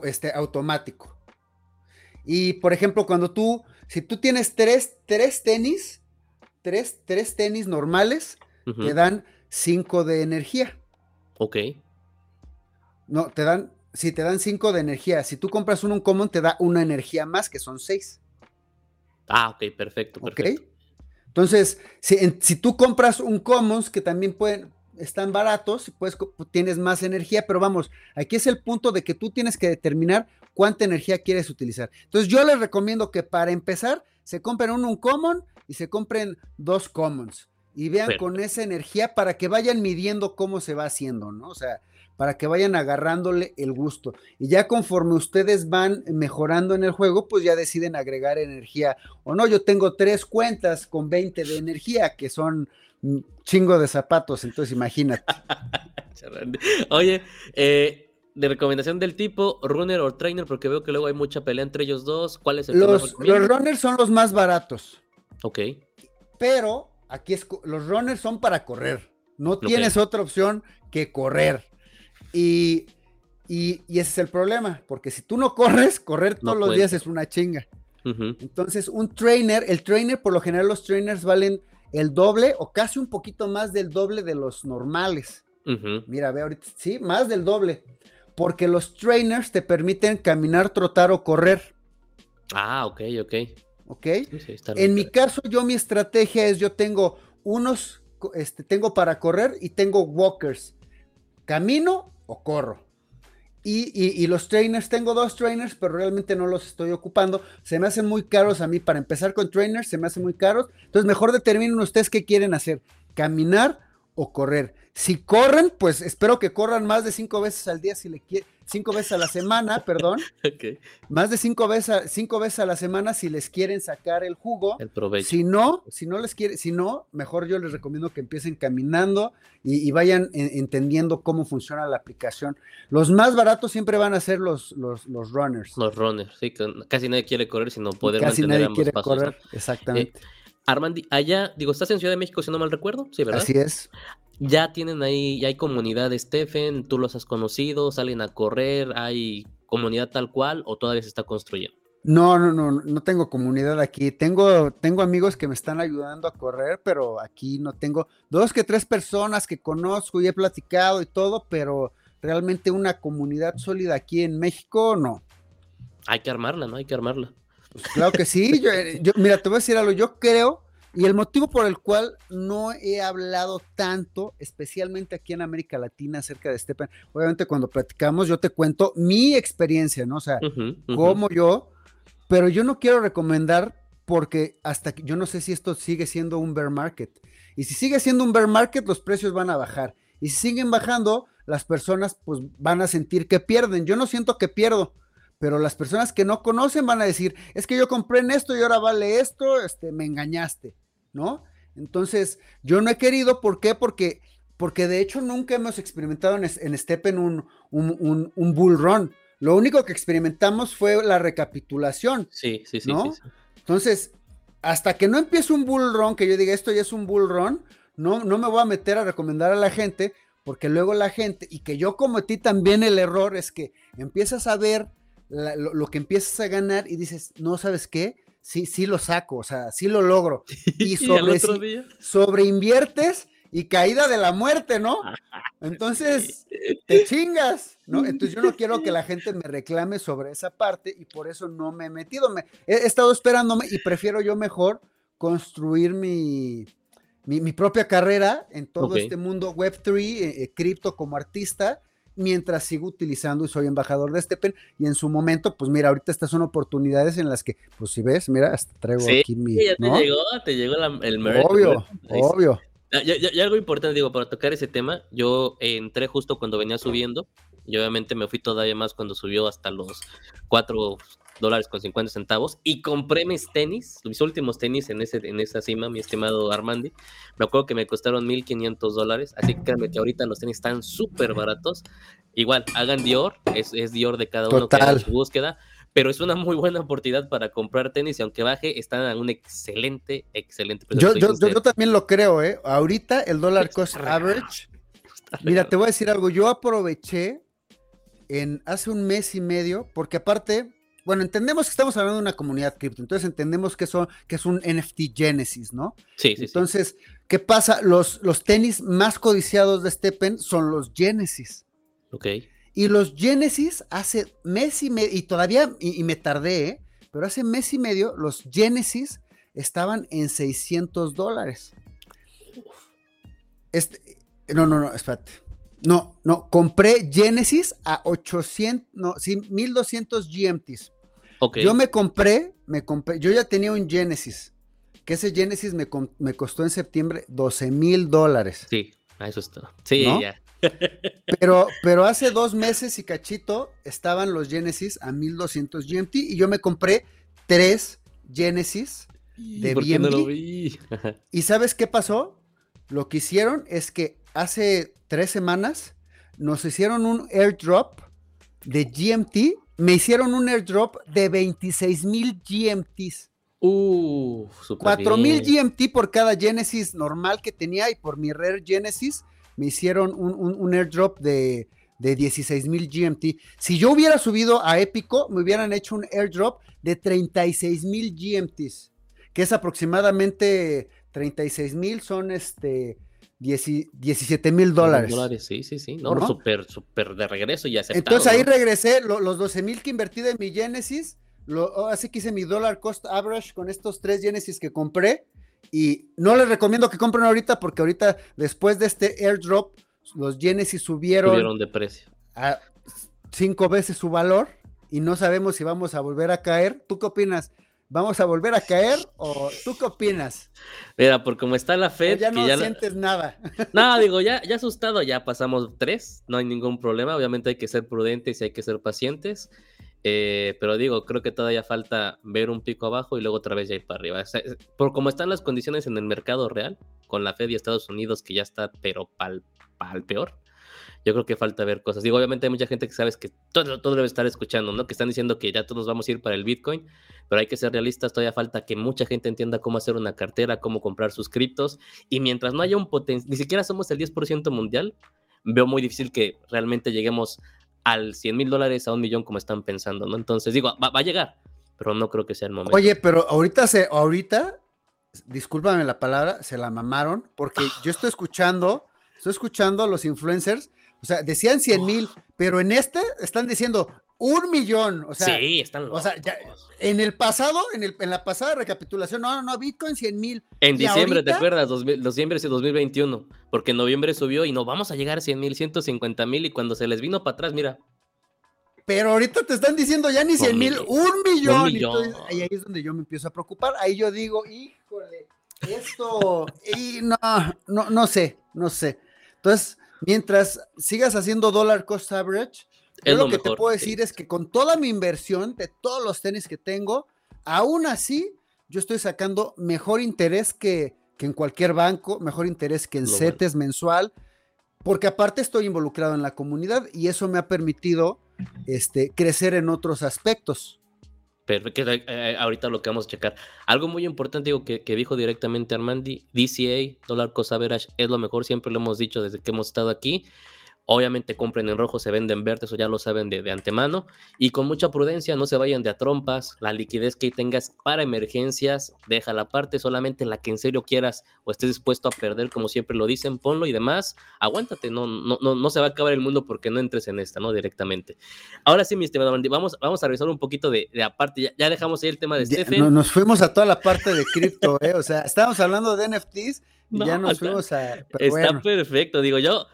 este, automático. Y por ejemplo, cuando tú, si tú tienes tres, tres tenis, tres, tres tenis normales, te dan cinco de energía. Ok. No, te dan, si te dan cinco de energía. Si tú compras uno un common, te da una energía más, que son seis. Ah, ok, perfecto, perfecto. Entonces, si, si, tú compras un commons, que también pueden, están baratos, pues tienes más energía, pero vamos, aquí es el punto de que tú tienes que determinar cuánta energía quieres utilizar. Entonces yo les recomiendo que para empezar se compren un, un common y se compren dos commons y vean con esa energía para que vayan midiendo cómo se va haciendo, ¿no? O sea, para que vayan agarrándole el gusto. Y ya conforme ustedes van mejorando en el juego, pues ya deciden agregar energía. O no, yo tengo tres cuentas con 20 de energía, que son chingo de zapatos, entonces imagínate. Oye, eh, de recomendación del tipo, runner o trainer, porque veo que luego hay mucha pelea entre ellos dos. ¿Cuál es el Los, los runners son los más baratos. Ok. Pero aquí es, los runners son para correr. No tienes otra opción que correr. Y, y, ese es el problema, porque si tú no corres, correr todos los días es una chinga. Entonces, un trainer, el trainer, por lo general los trainers valen el doble o casi un poquito más del doble de los normales. Mira, ve ahorita, sí, más del doble. Porque los trainers te permiten caminar, trotar o correr. Ah, ok, ok. Ok. en mi caso, yo mi estrategia es, yo tengo unos, este, tengo para correr y tengo walkers. Camino o corro. Y, los trainers, tengo dos trainers, pero realmente no los estoy ocupando. Se me hacen muy caros a mí. Para empezar con trainers, se me hacen muy caros. Entonces, mejor determinen ustedes qué quieren hacer: caminar o correr. Si corren, pues espero que corran más de cinco veces al día si le quieren cinco veces a la semana, perdón. Más de cinco veces, a, cinco veces a la semana si les quieren sacar el jugo. El provecho. Si no, si no les quiere, si no, mejor yo les recomiendo que empiecen caminando y, vayan entendiendo cómo funciona la aplicación. Los más baratos siempre van a ser los, los, los runners. Los runners, sí, casi nadie quiere correr, sino poder casi nadie quiere correr, exactamente. Eh, Armandi, allá, digo, estás en Ciudad de México, si no mal recuerdo, sí, ¿verdad? Así es. Ya tienen ahí, ya hay comunidad, Stephen, tú los has conocido, salen a correr, hay comunidad tal cual o todavía se está construyendo. No, no, no, no tengo comunidad aquí. Tengo, tengo amigos que me están ayudando a correr, pero aquí no tengo dos que tres personas que conozco y he platicado y todo, pero realmente una comunidad sólida aquí en México, no. Hay que armarla, ¿no? Hay que armarla. Pues claro que sí. yo, mira, te voy a decir algo. Yo creo y el motivo por el cual no he hablado tanto, especialmente aquí en América Latina, acerca de Stepan, obviamente cuando platicamos yo te cuento mi experiencia, ¿no? O sea, como yo, pero yo no quiero recomendar porque hasta que yo no sé si esto sigue siendo un bear market. Y si sigue siendo un bear market, los precios van a bajar. Y si siguen bajando, las personas pues van a sentir que pierden. Yo no siento que pierdo, pero las personas que no conocen van a decir, es que yo compré en esto y ahora vale esto, este, me engañaste. ¿No? Entonces, yo no he querido, ¿por qué? Porque, porque de hecho nunca hemos experimentado en, en Steppen un, un, un, bull run. Lo único que experimentamos fue la recapitulación. Sí, sí, sí. Entonces, hasta que no empiece un bull run, que yo diga esto ya es un bull run, no, no me voy a meter a recomendar a la gente, porque luego la gente, y que yo cometí también el error, es que empiezas a ver lo, que empiezas a ganar y dices, no, ¿sabes qué? Sí, sí lo saco, o sea, sí lo logro. Y sobre, sobre inviertes y caída de la muerte, ¿no? Entonces, te chingas, ¿no? Entonces yo no quiero que la gente me reclame sobre esa parte y por eso no me he metido. Me, he, estado esperándome y prefiero yo mejor construir mi, mi, propia carrera en todo este mundo Web3, eh, eh, cripto como artista, mientras sigo utilizando y soy embajador de Stepen. Y en su momento, pues mira, ahorita estas son oportunidades en las que, pues si ves, mira, hasta traigo aquí mi. Ya te llegó, te llegó el merch. Obvio, obvio. Ah, y, algo importante, digo, para tocar ese tema, yo entré justo cuando venía subiendo y obviamente me fui todavía más cuando subió hasta los 4 dólares con 50 centavos y compré mis tenis, mis últimos tenis en, ese, en esa cima, mi estimado Armandi. Me acuerdo que me costaron 1500 dólares, así que créanme que ahorita los tenis están súper baratos. Igual, hagan Dior, es, es Dior de cada uno que haga su búsqueda pero es una muy buena oportunidad para comprar tenis y aunque baje, están en un excelente, excelente precio. Yo, yo, yo, también lo creo, ¿eh? Ahorita el dólar cost average. Mira, te voy a decir algo. Yo aproveché en hace un mes y medio, porque aparte, bueno, entendemos que estamos hablando de una comunidad cripto, entonces entendemos que, son, que es un NFT Genesis, ¿no? Sí, sí. Entonces, ¿qué pasa? Los, los tenis más codiciados de Steppen son los Genesis. Ok. Y los Genesis hace mes y medio, y todavía, y, me tardé, ¿eh? pero hace mes y medio los Genesis estaban en 600 dólares. Este, no, no, no, espérate. No, no, compré Genesis a 800, no, sí, 1200 GMTs. Okay. Yo me compré, me compré, yo ya tenía un Genesis, que ese Genesis me, me costó en septiembre 12 mil dólares. Sí, eso está. Sí, ya. Pero, pero hace dos meses y cachito estaban los Genesis a 1200 GMT y yo me compré tres Genesis de BNB. ¿Y sabes qué pasó? Lo que hicieron es que hace tres semanas nos hicieron un airdrop de GMT. Me hicieron un airdrop de 26 mil GMTs. Uh, 4 mil GMT por cada Genesis normal que tenía y por mi Rare Genesis me hicieron un, airdrop de, de 16 mil GMT. Si yo hubiera subido a Épico, me hubieran hecho un airdrop de 36 mil GMTs, que es aproximadamente 36 mil, son este 17 mil dólares. Sí, sí, sí. No, súper, súper de regreso y aceptado. Entonces ahí regresé, los 12 mil que invertí de mi Genesis, lo, así que hice mi dólar cost average con estos tres Genesis que compré y no les recomiendo que compren ahorita porque ahorita, después de este airdrop, los Genesis subieron, subieron de precio. A cinco veces su valor y no sabemos si vamos a volver a caer. ¿Tú qué opinas? ¿Vamos a volver a caer o tú qué opinas? Mira, por cómo está la Fed. ya no sientes nada. No, digo, ya, ya asustado, ya pasamos tres, no hay ningún problema. Obviamente hay que ser prudentes y hay que ser pacientes. Eh, pero digo, creo que todavía falta ver un pico abajo y luego otra vez ya ir para arriba. por cómo están las condiciones en el mercado real, con la Fed y Estados Unidos que ya está, pero pal, pal peor. Yo creo que falta ver cosas. Digo, obviamente hay mucha gente que sabes que todo, todo debe estar escuchando, ¿no? Que están diciendo que ya todos vamos a ir para el Bitcoin, pero hay que ser realistas. Todavía falta que mucha gente entienda cómo hacer una cartera, cómo comprar sus criptos. Y mientras no haya un potencial, ni siquiera somos el 10% mundial, veo muy difícil que realmente lleguemos al 100 mil dólares a un millón como están pensando, ¿no? Entonces digo, va, a llegar, pero no creo que sea el momento. Oye, pero ahorita se, ahorita, discúlpame la palabra, se la mamaron, porque yo estoy escuchando, estoy escuchando a los influencers, o sea, decían 100 mil, pero en este están diciendo un millón. O sea, sí, están O sea, en el pasado, en, el, en la pasada recapitulación, no, no, no, Bitcoin 100 mil. En diciembre, ¿te acuerdas? Los, diciembre de 2021, porque en noviembre subió y no vamos a llegar a 100 mil, 150 mil y cuando se les vino para atrás, mira. Pero ahorita te están diciendo ya ni 100 mil, un millón. ahí es donde yo me empiezo a preocupar. Ahí yo digo, híjole, esto, y no, no, no sé, no sé. Entonces, mientras sigas haciendo dólar cost average, yo lo, que te puedo decir es que con toda mi inversión de todos los tenis que tengo, aún así yo estoy sacando mejor interés que, en cualquier banco, mejor interés que en CETES mensual, porque aparte estoy involucrado en la comunidad y eso me ha permitido este, crecer en otros aspectos. Perfecto, eh, eh, ahorita lo que vamos a checar. Algo muy importante que, que dijo directamente Armandi, DCA, dólar cost average, es lo mejor, siempre lo hemos dicho desde que hemos estado aquí. Obviamente compren en rojo, se venden verde, eso ya lo saben de, antemano. Y con mucha prudencia, no se vayan de a trompas. La liquidez que tengas para emergencias, deja la parte, solamente la que en serio quieras o estés dispuesto a perder, como siempre lo dicen, ponlo y demás. Aguántate, no, no, no, no se va a acabar el mundo porque no entres en esta, ¿no? Directamente. Ahora sí, mi estimado Andy, vamos, vamos a revisar un poquito de, de aparte. Ya, dejamos ahí el tema de Stephen. nos fuimos a toda la parte de cripto, ¿eh? O sea, estábamos hablando de NFTs y ya nos fuimos a. está perfecto, digo yo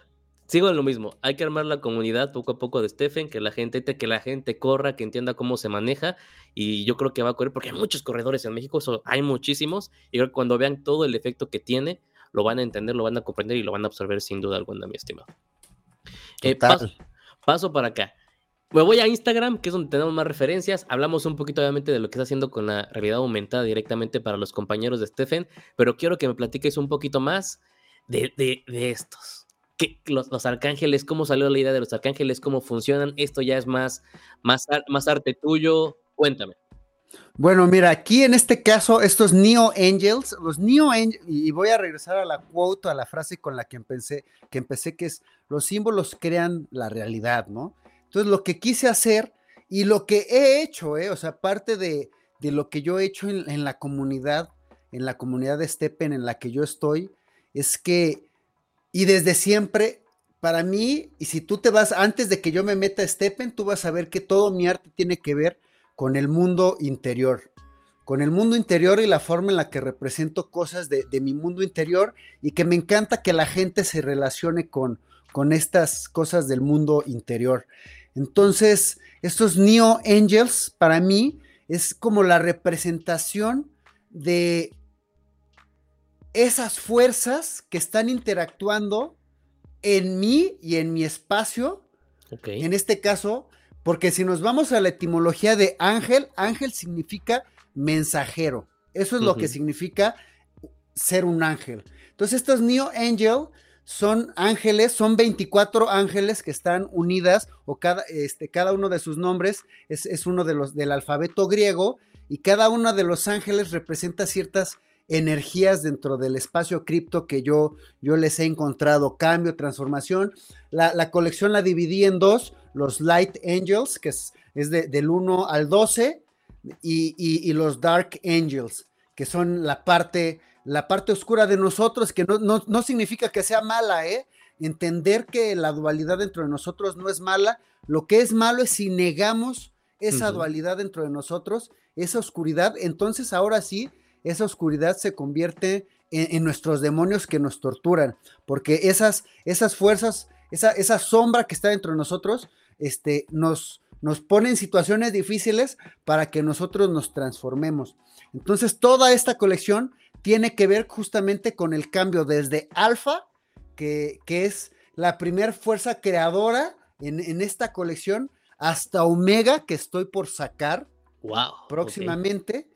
sigo en lo mismo. Hay que armar la comunidad poco a poco de Stephen, que la gente, que la gente corra, que entienda cómo se maneja. Y yo creo que va a correr, porque hay muchos corredores en México, hay muchísimos. Y creo que cuando vean todo el efecto que tiene, lo van a entender, lo van a comprender y lo van a absorber sin duda alguna, mi estimado. Eh, paso, para acá. Me voy a Instagram, que es donde tenemos más referencias. Hablamos un poquito, obviamente, de lo que está haciendo con la realidad aumentada directamente para los compañeros de Stephen, pero quiero que me platiques un poquito más de, de, de estos los, arcángeles, cómo salió la idea de los arcángeles, cómo funcionan. Esto ya es más, más, más arte tuyo. Cuéntame. Bueno, mira, aquí en este caso, estos Neo Angels, los Neo Angels, y voy a regresar a la quote, a la frase con la que empecé, que empecé, que es, los símbolos crean la realidad, ¿no? Entonces, lo que quise hacer y lo que he hecho, ¿eh? o sea, parte de, lo que yo he hecho en, en, la comunidad, en la comunidad de Steppen en la que yo estoy, es que y desde siempre, para mí, y si tú te vas, antes de que yo me meta a Steppen, tú vas a ver que todo mi arte tiene que ver con el mundo interior, con el mundo interior y la forma en la que represento cosas de, mi mundo interior y que me encanta que la gente se relacione con, con estas cosas del mundo interior. Entonces, estos Neo Angels para mí es como la representación de esas fuerzas que están interactuando en mí y en mi espacio. En este caso, porque si nos vamos a la etimología de ángel, ángel significa mensajero. Eso es lo que significa ser un ángel. Entonces, estos Neo Angel son ángeles, son 24 ángeles que están unidas, o cada, este, cada uno de sus nombres es, es uno de los del alfabeto griego, y cada uno de los ángeles representa ciertas energías dentro del espacio cripto que yo, yo les he encontrado, cambio, transformación. La, colección la dividí en dos, los Light Angels, que es, es del 1 al 12, y, los Dark Angels, que son la parte, la parte oscura de nosotros, que no, no, significa que sea mala, ¿eh? Entender que la dualidad dentro de nosotros no es mala, lo que es malo es si negamos esa dualidad dentro de nosotros, esa oscuridad, entonces ahora sí esa oscuridad se convierte en, nuestros demonios que nos torturan, porque esas, esas fuerzas, esa, esa sombra que está dentro de nosotros, este, nos, nos pone en situaciones difíciles para que nosotros nos transformemos. Entonces, toda esta colección tiene que ver justamente con el cambio desde alfa, que, que es la primera fuerza creadora en, esta colección, hasta omega, que estoy por sacar próximamente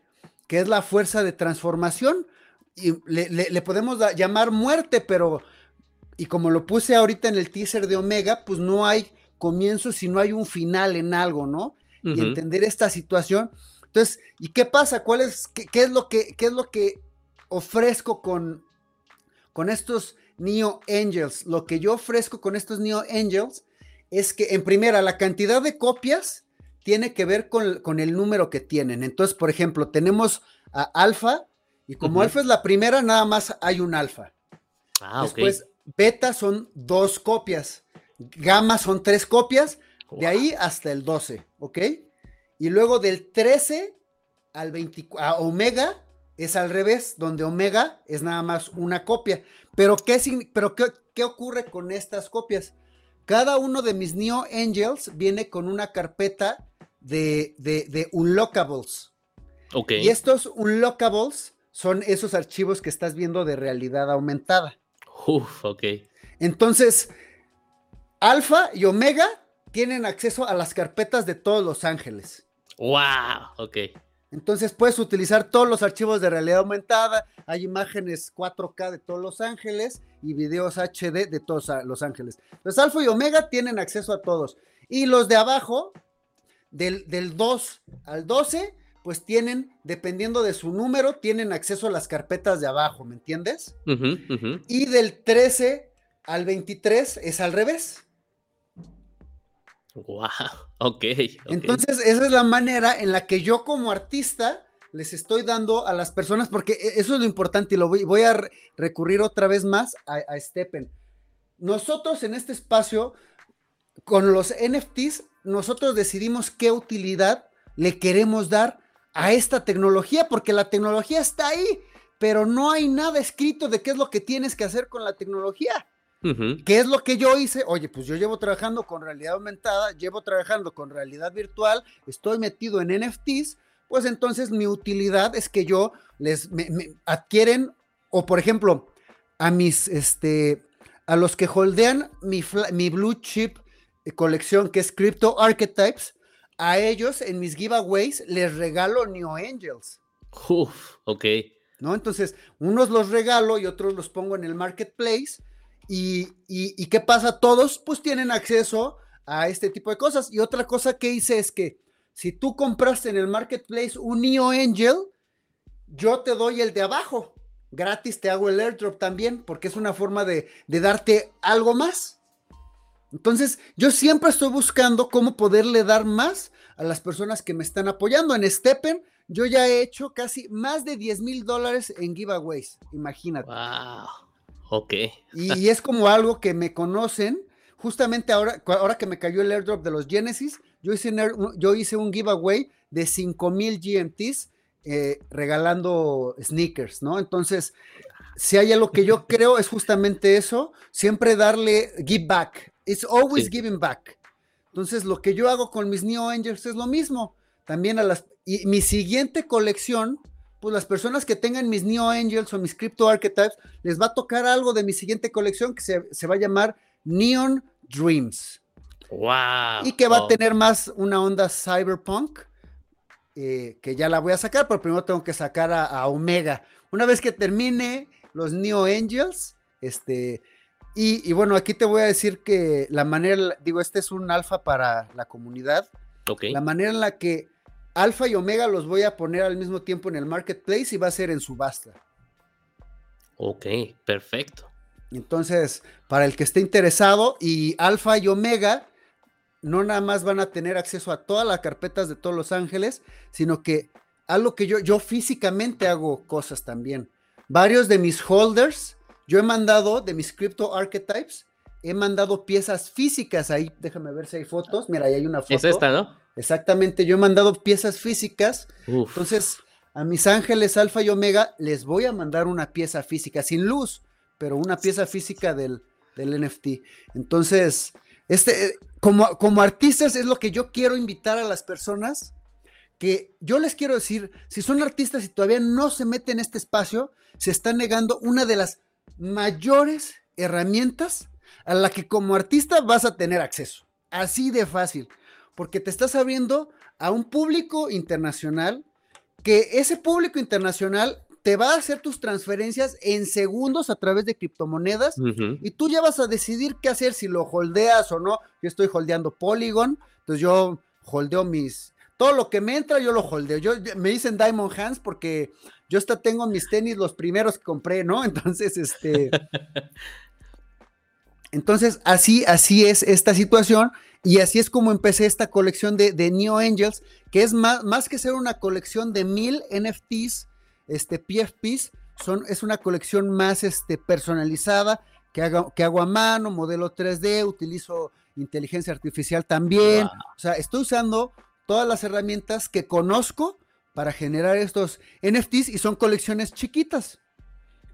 que es la fuerza de transformación. Y le, podemos llamar muerte, pero, y como lo puse ahorita en el teaser de Omega, pues no hay comienzo si no hay un final en algo, ¿no? Y entender esta situación. Entonces, ¿y qué pasa? ¿Cuál es, qué, es, lo que, qué es lo que ofrezco con, con estos Neo Angels? Lo que yo ofrezco con estos Neo Angels es que, en primera, la cantidad de copias tiene que ver con, el número que tienen. Entonces, por ejemplo, tenemos a alfa y como alfa es la primera, nada más hay un alfa. Ah, Después, beta son dos copias, gamma son tres copias, de ahí hasta el 12, ¿ok? Y luego del 13 al 24, a omega es al revés, donde omega es nada más una copia. Pero ¿qué, pero qué, qué ocurre con estas copias? Cada uno de mis Neo Angels viene con una carpeta de, de, unlockables. Ok. Y estos unlockables son esos archivos que estás viendo de realidad aumentada. Uf, ok. Entonces, Alfa y Omega tienen acceso a las carpetas de todos los ángeles. ¡Wow! Ok. Entonces puedes utilizar todos los archivos de realidad aumentada, hay imágenes 4K de todos los ángeles y videos HD de todos los ángeles. Entonces Alfa y Omega tienen acceso a todos. Y los de abajo del, 2 al 12 pues tienen, dependiendo de su número, tienen acceso a las carpetas de abajo, ¿me entiendes? Y del 13 al 23 es al revés. Wow, okay, Entonces, esa es la manera en la que yo como artista les estoy dando a las personas, porque e, eso es lo importante y lo voy, a recurrir otra vez más a, a Steppen. Nosotros en este espacio, con los NFTs, nosotros decidimos qué utilidad le queremos dar a esta tecnología, porque la tecnología está ahí, pero no hay nada escrito de qué es lo que tienes que hacer con la tecnología. ¿Qué es lo que yo hice? Oye, pues yo llevo trabajando con realidad aumentada, llevo trabajando con realidad virtual, estoy metido en NFTs, pues entonces mi utilidad es que yo les me, adquieren, o por ejemplo, a mis, este, a los que holdean mi, mi blue chip colección que es Crypto Archetypes, a ellos en mis giveaways les regalo Neo Angels. Uf, ok. ¿No? Entonces, unos los regalo y otros los pongo en el marketplace. Y, y, qué pasa? Todos pues tienen acceso a este tipo de cosas. Y otra cosa que hice es que si tú compraste en el marketplace un Neo Angel, yo te doy el de abajo. Gratis te hago el airdrop también, porque es una forma de, de darte algo más. Entonces, yo siempre estoy buscando cómo poderle dar más a las personas que me están apoyando. En Steppen, yo ya he hecho casi más de 10 mil dólares en giveaways, imagínate. Wow, ok. Y, es como algo que me conocen. Justamente ahora, ahora que me cayó el airdrop de los Genesis, yo hice, yo hice un giveaway de 5 mil GMTs eh, regalando sneakers, ¿no? Entonces, si hay algo que yo creo es justamente eso, siempre darle give back It's always giving back. Entonces, lo que yo hago con mis Neo Angels es lo mismo. También a las. Y mi siguiente colección, pues las personas que tengan mis Neo Angels o mis Crypto Archetypes, les va a tocar algo de mi siguiente colección que se, va a llamar Neon Dreams. ¡Wow! Y que va a tener más una onda cyberpunk, eh, que ya la voy a sacar, pero primero tengo que sacar a, a Omega. Una vez que termine los Neo Angels, este, y, bueno, aquí te voy a decir que la manera, digo, este es un alfa para la comunidad. Okay. La manera en la que alfa y omega los voy a poner al mismo tiempo en el marketplace y va a ser en subasta. Ok, perfecto. Entonces, para el que esté interesado, y alfa y omega no nada más van a tener acceso a todas las carpetas de todos los ángeles, sino que algo que yo, yo físicamente hago cosas también. Varios de mis holders yo he mandado de mis Crypto Archetypes, he mandado piezas físicas ahí, déjame ver si hay fotos, mira, ahí hay una foto. Es esta, ¿no? Exactamente, yo he mandado piezas físicas, entonces a mis ángeles alfa y omega les voy a mandar una pieza física, sin luz, pero una pieza física del, del NFT. Entonces, este, como, como artistas es lo que yo quiero invitar a las personas, que yo les quiero decir, si son artistas y todavía no se meten en este espacio, se están negando una de las mayores herramientas a la que como artista vas a tener acceso. Así de fácil, porque te estás abriendo a un público internacional que ese público internacional te va a hacer tus transferencias en segundos a través de criptomonedas y tú ya vas a decidir qué hacer, si lo holdeas o no. Yo estoy holdeando Polygon, entonces yo holdeo mis, todo lo que me entra yo lo holdeo. Yo, me dicen Diamond Hands porque yo hasta tengo mis tenis los primeros que compré, ¿no? Entonces, este... Entonces, así, así es esta situación y así es como empecé esta colección de, de Neo Angels, que es más, más, que ser una colección de mil NFTs, este, PFPs, son, es una colección más este, personalizada que, haga, que hago a mano, modelo 3D, utilizo inteligencia artificial también, o sea, estoy usando todas las herramientas que conozco para generar estos NFTs y son colecciones chiquitas.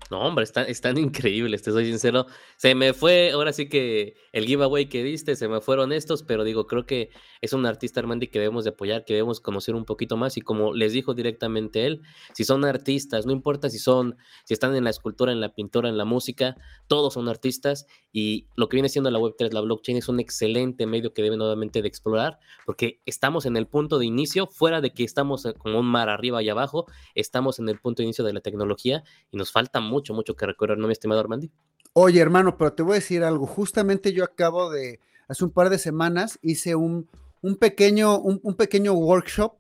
No, hombre, están, están increíbles, te soy sincero. Se me fue, ahora sí que el giveaway que diste, se me fueron estos, pero digo, creo que es un artista, Armandi, que debemos de apoyar, que debemos conocer un poquito más. Y como les dijo directamente él, si son artistas, no importa si son, si están en la escultura, en la pintura, en la música, todos son artistas. Y lo que viene siendo la Web3, la blockchain, es un excelente medio que deben nuevamente de explorar, porque estamos en el punto de inicio, fuera de que estamos eh, como un mar arriba y abajo, estamos en el punto de inicio de la tecnología y nos falta mucho, mucho que recorrer, ¿no, mi estimado Armandi? Oye, hermano, pero te voy a decir algo. Justamente yo acabo de, hace un par de semanas, hice un, un pequeño, un, pequeño workshop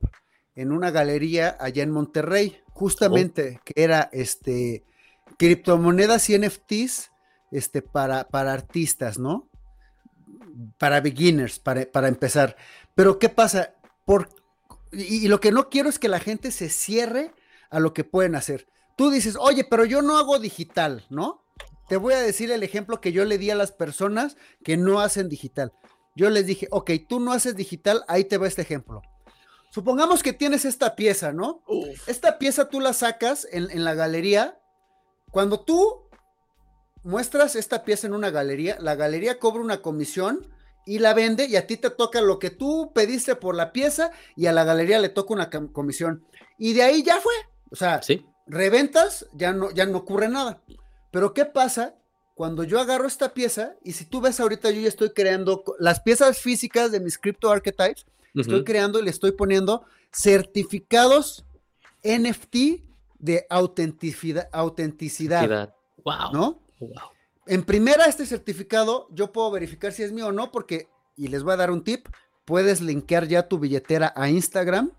en una galería allá en Monterrey, justamente, que era este criptomonedas y NFTs este, para, para artistas, ¿no? Para beginners, para, para empezar. Pero ¿qué pasa? Por, y, lo que no quiero es que la gente se cierre a lo que pueden hacer. Tú dices, oye, pero yo no hago digital, ¿no? Te voy a decir el ejemplo que yo le di a las personas que no hacen digital. Yo les dije, ok, tú no haces digital, ahí te va este ejemplo. Supongamos que tienes esta pieza, ¿no? Esta pieza tú la sacas en, en la galería. Cuando tú muestras esta pieza en una galería, la galería cobra una comisión y la vende y a ti te toca lo que tú pediste por la pieza y a la galería le toca una comisión. Y de ahí ya fue. O sea, reventas, ya no, ya no ocurre nada. Pero ¿qué pasa cuando yo agarro esta pieza y si tú ves ahorita yo ya estoy creando las piezas físicas de mis crypto archetypes, estoy creando y le estoy poniendo certificados NFT de autenticidad. autenticidad wow. ¿No? Wow. En primera, este certificado yo puedo verificar si es mío o no, porque, y les voy a dar un tip, puedes linkear ya tu billetera a Instagram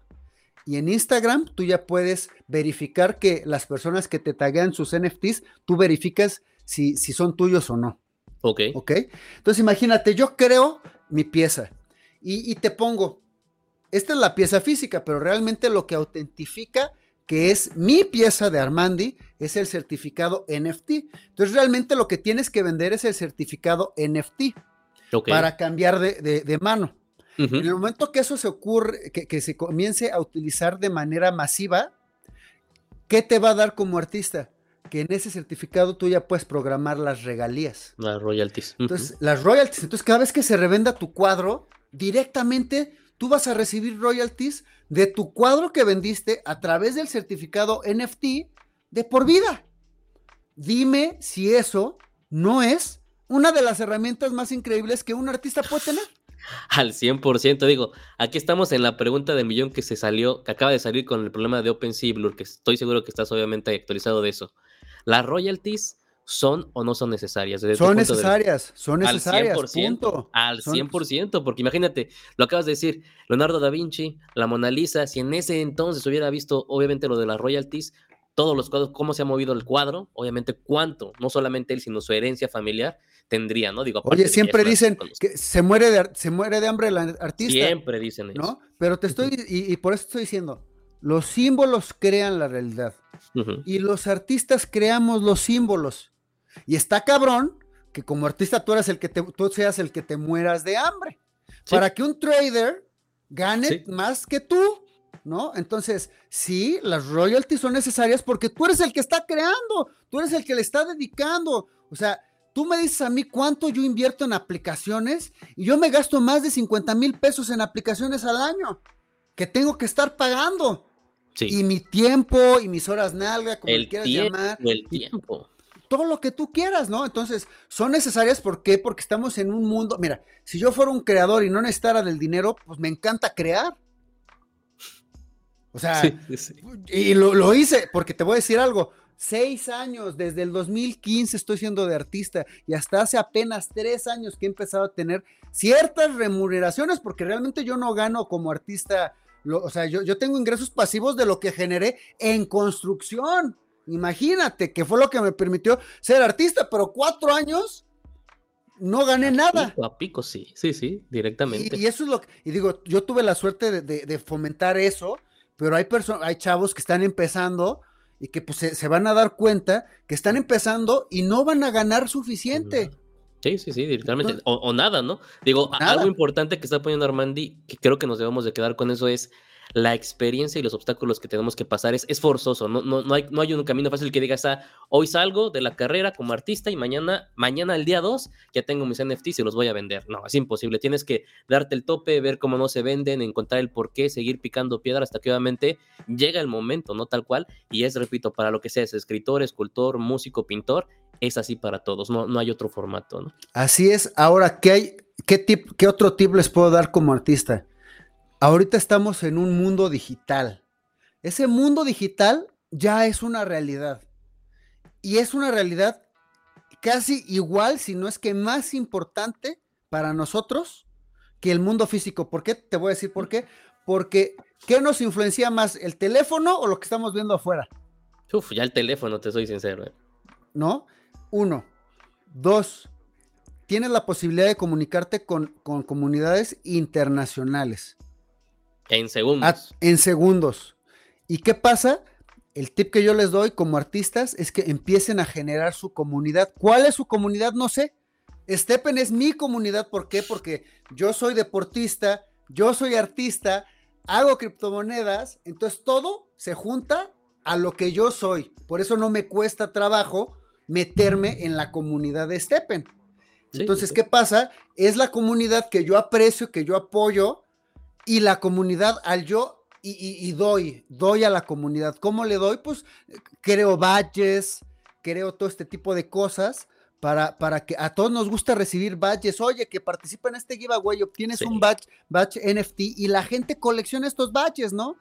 y en Instagram tú ya puedes verificar que las personas que te taguean sus NFTs, tú verificas si, si son tuyos o no. Ok. Ok. Entonces imagínate, yo creo mi pieza y, y te pongo, esta es la pieza física, pero realmente lo que autentifica que es mi pieza de Armandi, es el certificado NFT. Entonces, realmente lo que tienes que vender es el certificado NFT para cambiar de, mano. En el momento que eso se ocurre, que, se comience a utilizar de manera masiva, ¿qué te va a dar como artista? Que en ese certificado tú ya puedes programar las regalías. Las royalties. Entonces, las royalties. Entonces, cada vez que se revenda tu cuadro, directamente tú vas a recibir royalties de tu cuadro que vendiste a través del certificado NFT de por vida. Dime si eso no es una de las herramientas más increíbles que un artista puede tener. Al 100%, digo, aquí estamos en la pregunta de millón que se salió, que acaba de salir con el problema de OpenSea y Blur, que estoy seguro que estás obviamente actualizado de eso. Las royalties son o no son necesarias. son necesarias, son necesarias, al 100%, Al 100%, porque imagínate, lo acabas de decir, Leonardo da Vinci, la Mona Lisa, si en ese entonces hubiera visto obviamente lo de las royalties, todos los cuadros, cómo se ha movido el cuadro, obviamente cuánto, no solamente él, sino su herencia familiar tendría, ¿no? Digo, Oye, siempre dicen que se muere de, se muere de hambre el artista. Siempre dicen eso. ¿No? Pero te estoy, y, por eso estoy diciendo, los símbolos crean la realidad. Y los artistas creamos los símbolos. Y está cabrón que como artista tú eres el que te, tú seas el que te mueras de hambre. Para que un trader gane más que tú, ¿no? Entonces, sí, las royalties son necesarias porque tú eres el que está creando, tú eres el que le está dedicando. O sea, tú me dices a mí cuánto yo invierto en aplicaciones y yo me gasto más de 50 mil pesos en aplicaciones al año que tengo que estar pagando. Y mi tiempo y mis horas nalga, como el quieras llamar. El tiempo todo lo que tú quieras, ¿no? Entonces, son necesarias, ¿por qué? Porque estamos en un mundo, mira, si yo fuera un creador y no necesitara del dinero, pues me encanta crear. O sea, y lo, hice, porque te voy a decir algo, seis años, desde el 2015 estoy siendo de artista y hasta hace apenas tres años que he empezado a tener ciertas remuneraciones, porque realmente yo no gano como artista, o sea, yo, yo tengo ingresos pasivos de lo que generé en construcción. Imagínate que fue lo que me permitió ser artista, pero cuatro años no gané nada. Pico a pico, sí, sí, sí, directamente. Y, eso es lo que, y digo, yo tuve la suerte de, fomentar eso, pero hay personas, hay chavos que están empezando y que pues se, van a dar cuenta que están empezando y no van a ganar suficiente. Sí, sí, sí, directamente. O, nada, ¿no? Digo, algo importante que está poniendo Armandi, que creo que nos debemos de quedar con eso es la experiencia y los obstáculos que tenemos que pasar es, forzoso, no, no, no, hay, no hay un camino fácil que digas, ah, hoy salgo de la carrera como artista y mañana, mañana el día 2 ya tengo mis NFTs y los voy a vender. No, es imposible, tienes que darte el tope, ver cómo no se venden, encontrar el por qué, seguir picando piedra hasta que obviamente llega el momento, ¿no? Tal cual, y es, repito, para lo que seas, escritor, escultor, músico, pintor, es así para todos, no, no hay otro formato. Así es, ahora, ¿qué hay? ¿Qué, tip, ¿Qué otro tip les puedo dar como artista? Ahorita estamos en un mundo digital. Ese mundo digital ya es una realidad. Y es una realidad casi igual, si no es que más importante para nosotros que el mundo físico. ¿Por qué? Te voy a decir por qué. Porque ¿qué nos influencia más, el teléfono o lo que estamos viendo afuera? Uf, ya el teléfono, te soy sincero. ¿eh? ¿No? Uno. Dos, tienes la posibilidad de comunicarte con, con comunidades internacionales. En segundos. en segundos. ¿Y qué pasa? El tip que yo les doy como artistas es que empiecen a generar su comunidad. ¿Cuál es su comunidad? No sé. Stepen es mi comunidad. ¿Por qué? Porque yo soy deportista, yo soy artista, hago criptomonedas, entonces todo se junta a lo que yo soy. Por eso no me cuesta trabajo meterme en la comunidad de Stepen. Entonces, ¿qué pasa? Es la comunidad que yo aprecio, que yo apoyo, y la comunidad al yo y, doy, doy a la comunidad. ¿Cómo le doy? Pues creo badges, creo todo este tipo de cosas para, para que a todos nos gusta recibir badges. Oye, que participa en este giveaway, obtienes un badge, badge NFT y la gente colecciona estos badges, ¿no?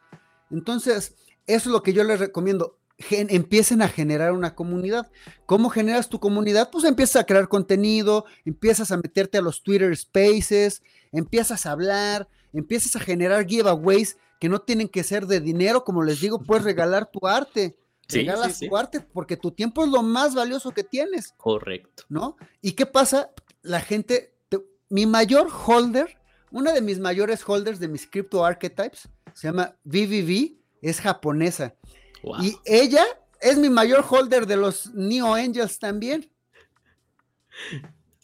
Entonces, eso es lo que yo les recomiendo. empiecen a generar una comunidad. ¿Cómo generas tu comunidad? Pues empiezas a crear contenido, empiezas a meterte a los Twitter Spaces, empiezas a hablar, empiezas a generar giveaways que no tienen que ser de dinero, como les digo, puedes regalar tu arte. Regalas tu arte porque tu tiempo es lo más valioso que tienes. Correcto. ¿No? ¿Y qué pasa? La gente, mi mayor holder, una de mis mayores holders de mis crypto archetypes, se llama VVV, es japonesa. Y ella es mi mayor holder de los Neo Angels también.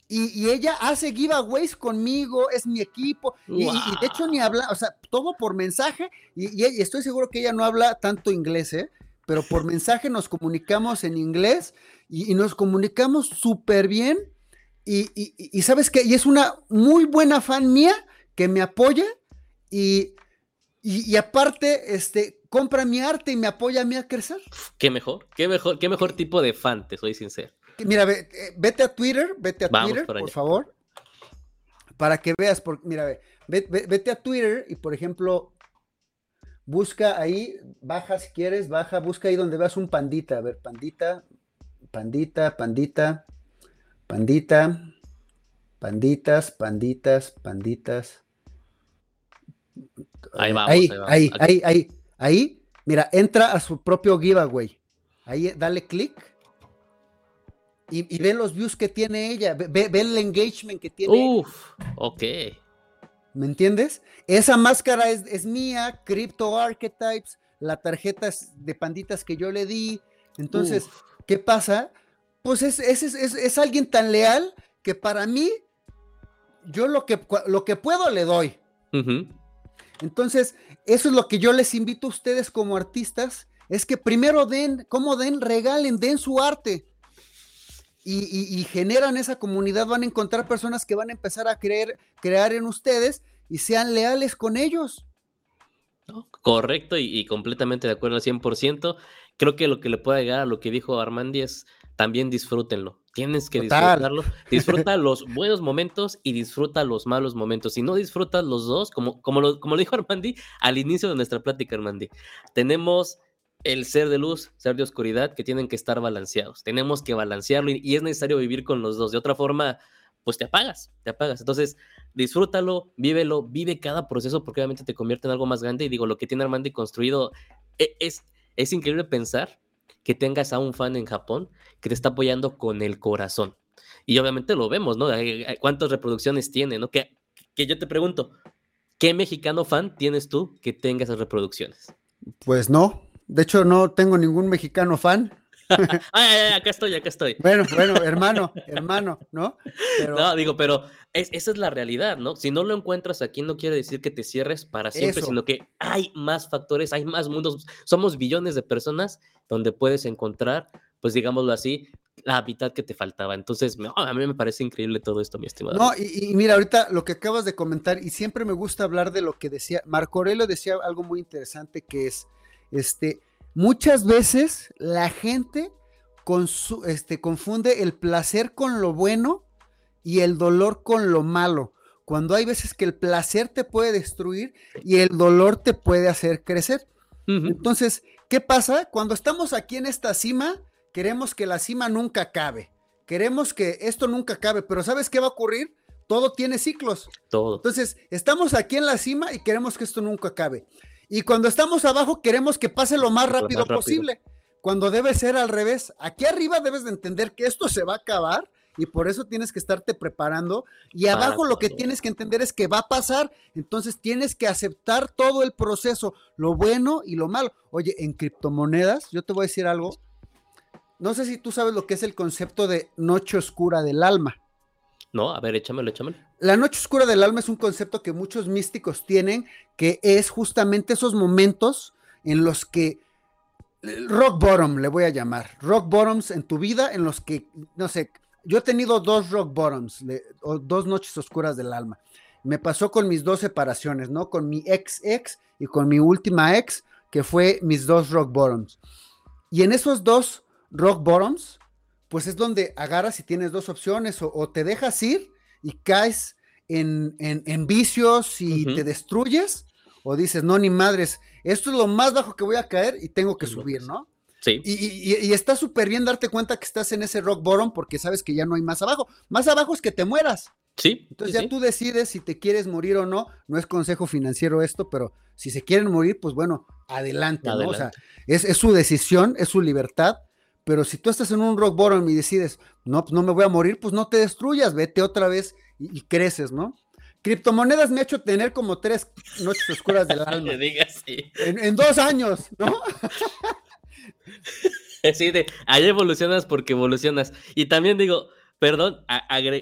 Y, ella hace giveaways conmigo, es mi equipo, y, de hecho ni habla, o sea, todo por mensaje, y, estoy seguro que ella no habla tanto inglés, ¿eh? pero por mensaje nos comunicamos en inglés y, nos comunicamos súper bien, y, sabes qué, y es una muy buena fan mía que me apoya, y, aparte, este, compra mi arte y me apoya a mí a crecer. Qué mejor, qué mejor, qué mejor tipo de fan, te soy sincero. Mira, eh, vete a Twitter, vete a Twitter, por favor, para que veas, por, mira, vete a Twitter y, por ejemplo, busca ahí, baja si quieres, baja, busca ahí donde veas un pandita, a ver, pandita, pandita, pandita, pandita, panditas, panditas, panditas. Ahí vamos. Ahí, ahí, ahí, ahí, ahí, mira, entra a su propio giveaway. Ahí, dale clic y, y, ve los views que tiene ella, ve, el engagement que tiene. Uf, ok. ¿Me entiendes? Esa máscara es, mía, Crypto Archetypes, la tarjeta de panditas que yo le di. Entonces, ¿qué pasa? Pues es, es, es, alguien tan leal que para mí, yo lo que, lo que puedo le doy. Entonces, eso es lo que yo les invito a ustedes como artistas, es que primero den, como den, regalen, den su arte y, generan esa comunidad, van a encontrar personas que van a empezar a creer, crear en ustedes y sean leales con ellos. Correcto y, completamente de acuerdo al 100%. Creo que lo que le puede llegar a lo que dijo Armandi es también disfrútenlo. Tienes que disfrutarlo. Disfruta los buenos momentos y disfruta los malos momentos. Si no disfrutas los dos, como, como, lo, como lo dijo Armandi al inicio de nuestra plática, Armandi, tenemos el ser de luz, ser de oscuridad, que tienen que estar balanceados. Tenemos que balancearlo y, es necesario vivir con los dos. De otra forma, pues te apagas, te apagas. Entonces, disfrútalo, vívelo, vive cada proceso porque obviamente te convierte en algo más grande. Y digo, lo que tiene Armandi construido e, es, es increíble pensar que tengas a un fan en Japón que te está apoyando con el corazón. Y obviamente lo vemos, ¿no? ¿Cuántas reproducciones tiene, ¿no? Que, que yo te pregunto, ¿qué mexicano fan tienes tú que tenga esas reproducciones? Pues no, de hecho, no tengo ningún mexicano fan. ay, acá estoy, acá estoy. Bueno, bueno, hermano, hermano, ¿no? No, digo, pero esa es la realidad, ¿no? Si no lo encuentras aquí, no quiere decir que te cierres para siempre, sino que hay más factores, hay más mundos. Somos billones de personas donde puedes encontrar, pues digámoslo así, la hábitat que te faltaba. Entonces, a mí me parece increíble todo esto, mi estimado. No, y, y, mira, ahorita lo que acabas de comentar, y siempre me gusta hablar de lo que decía, Marco Aurelio decía algo muy interesante que es este, muchas veces la gente este, confunde el placer con lo bueno y el dolor con lo malo. Cuando hay veces que el placer te puede destruir y el dolor te puede hacer crecer. Entonces, ¿qué pasa? Cuando estamos aquí en esta cima, queremos que la cima nunca acabe. Queremos que esto nunca acabe, pero ¿sabes qué va a ocurrir? Todo tiene ciclos. Todo. Entonces, estamos aquí en la cima y queremos que esto nunca acabe. Y cuando estamos abajo queremos que pase lo más rápido, posible, cuando debe ser al revés. Aquí arriba debes de entender que esto se va a acabar y por eso tienes que estarte preparando. Y abajo lo que tienes que entender es que va a pasar, entonces tienes que aceptar todo el proceso, lo bueno y lo malo. Oye, en criptomonedas, yo te voy a decir algo. No sé si tú sabes lo que es el concepto de noche oscura del alma. No, a ver, échamelo, échamelo. La noche oscura del alma es un concepto que muchos místicos tienen, que es justamente esos momentos en los que rock bottom le voy a llamar, rock bottoms en tu vida en los que, no sé, yo he tenido dos rock bottoms, o dos noches oscuras del alma. Me pasó con mis dos separaciones, ¿no? Con mi ex ex y con mi última ex, que fue mis dos rock bottoms. Y en esos dos rock bottoms, pues es donde agarras y tienes dos opciones, o, te dejas ir y caes en, en, vicios y te destruyes, o dices, no, ni madres, esto es lo más bajo que voy a caer y tengo que subir, ¿no? Sí. Y, está súper bien darte cuenta que estás en ese rock bottom porque sabes que ya no hay más abajo. Más abajo es que te mueras. Sí. Entonces ya tú decides si te quieres morir o no. No es consejo financiero esto, pero si se quieren morir, pues bueno, adelante, ¿no? O sea, es, es, su decisión, es su libertad. Pero si tú estás en un rock bottom y decides, no, pues no me voy a morir, pues no te destruyas, vete otra vez y, creces, ¿no? Criptomonedas me ha hecho tener como tres noches oscuras del alma. en, en, dos años, ¿no? Sí, de ahí evolucionas porque evolucionas. Y también digo, perdón,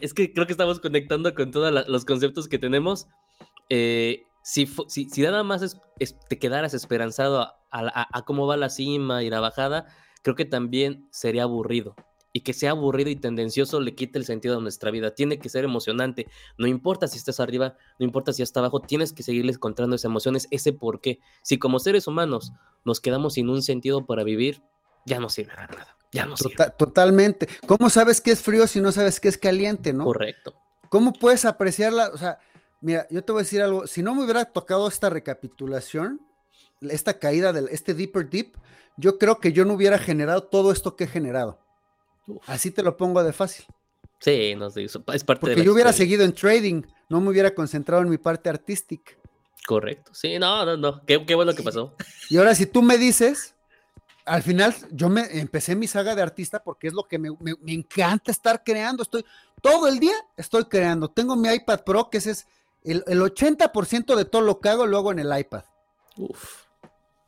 es que creo que estamos conectando con todos los conceptos que tenemos. Eh, si, si, nada más te quedaras esperanzado a, cómo va la cima y la bajada, creo que también sería aburrido. Y que sea aburrido y tendencioso le quite el sentido a nuestra vida. Tiene que ser emocionante. No importa si estás arriba, no importa si estás abajo, tienes que seguirles encontrando esas emociones, ese por qué. Si como seres humanos nos quedamos sin un sentido para vivir, ya no sirve para nada. Ya no sirve. totalmente. ¿Cómo sabes que es frío si no sabes que es caliente, no? Correcto. ¿Cómo puedes apreciarla? O sea, mira, yo te voy a decir algo. Si no me hubiera tocado esta recapitulación, esta caída del este deeper deep, yo creo que yo no hubiera generado todo esto que he generado. Así te lo pongo de fácil. Sí, no sé, es parte Porque yo hubiera seguido en trading, no me hubiera concentrado en mi parte artística. Correcto, sí, no, no, no, qué, qué bueno que pasó. Y ahora si tú me dices, al final yo me empecé mi saga de artista porque es lo que me, encanta estar creando, estoy todo el día estoy creando, tengo mi iPad Pro que ese es el, el 80% de todo lo que hago lo hago en el iPad. Uf.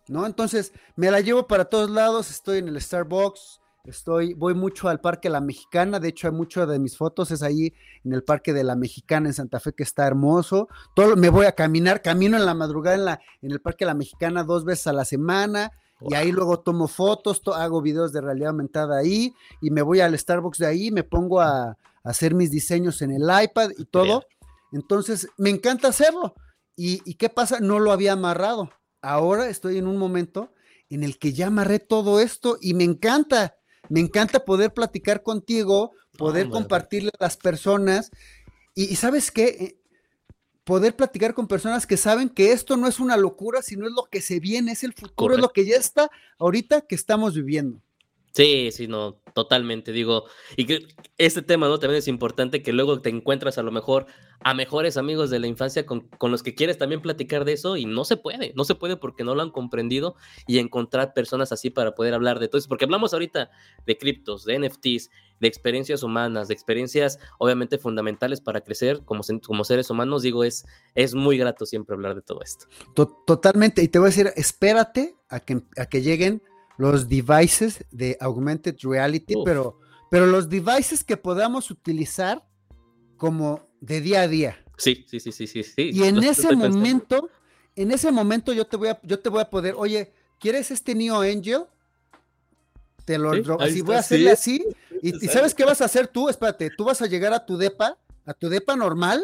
¿No? Entonces me la llevo para todos lados, estoy en el Starbucks, estoy, voy mucho al Parque La Mexicana, de hecho hay mucho de mis fotos es ahí en el Parque de la Mexicana en Santa Fe que está hermoso, todo, me voy a caminar, camino en la madrugada en, la, en el Parque La Mexicana dos veces a la semana, y ahí luego tomo fotos, hago videos de realidad aumentada ahí, y me voy al Starbucks de ahí, me pongo a, hacer mis diseños en el iPad y todo. Entonces, me encanta hacerlo. ¿Y, ¿Y, qué pasa? No lo había amarrado ahora estoy en un momento en el que ya amarré todo esto y me encanta, me encanta poder platicar contigo, poder compartirle a las personas. Y, sabes qué, eh, poder platicar con personas que saben que esto no es una locura, sino es lo que se viene, es el futuro, es lo que ya está ahorita que estamos viviendo. Sí, sí, no, totalmente. Digo, y que este tema, ¿no? También es importante que luego te encuentras a lo mejor a mejores amigos de la infancia con, los que quieres también platicar de eso y no se puede, no se puede porque no lo han comprendido y encontrar personas así para poder hablar de todo eso. Porque hablamos ahorita de criptos, de NFTs, de experiencias humanas, de experiencias obviamente fundamentales para crecer como, como seres humanos. Digo, es, es muy grato siempre hablar de todo esto. Totalmente. Y te voy a decir, espérate a que, a que lleguen los devices de augmented reality, pero, pero los devices que podamos utilizar como de día a día. Sí, sí, sí, sí, sí. Y en ese momento, en ese momento yo te voy a, yo te voy a poder, oye, ¿quieres este Neo Angel? Te lo así voy a hacerle así. Y, y, sabes qué vas a hacer tú? Espérate, tú vas a llegar a tu depa, a tu depa normal,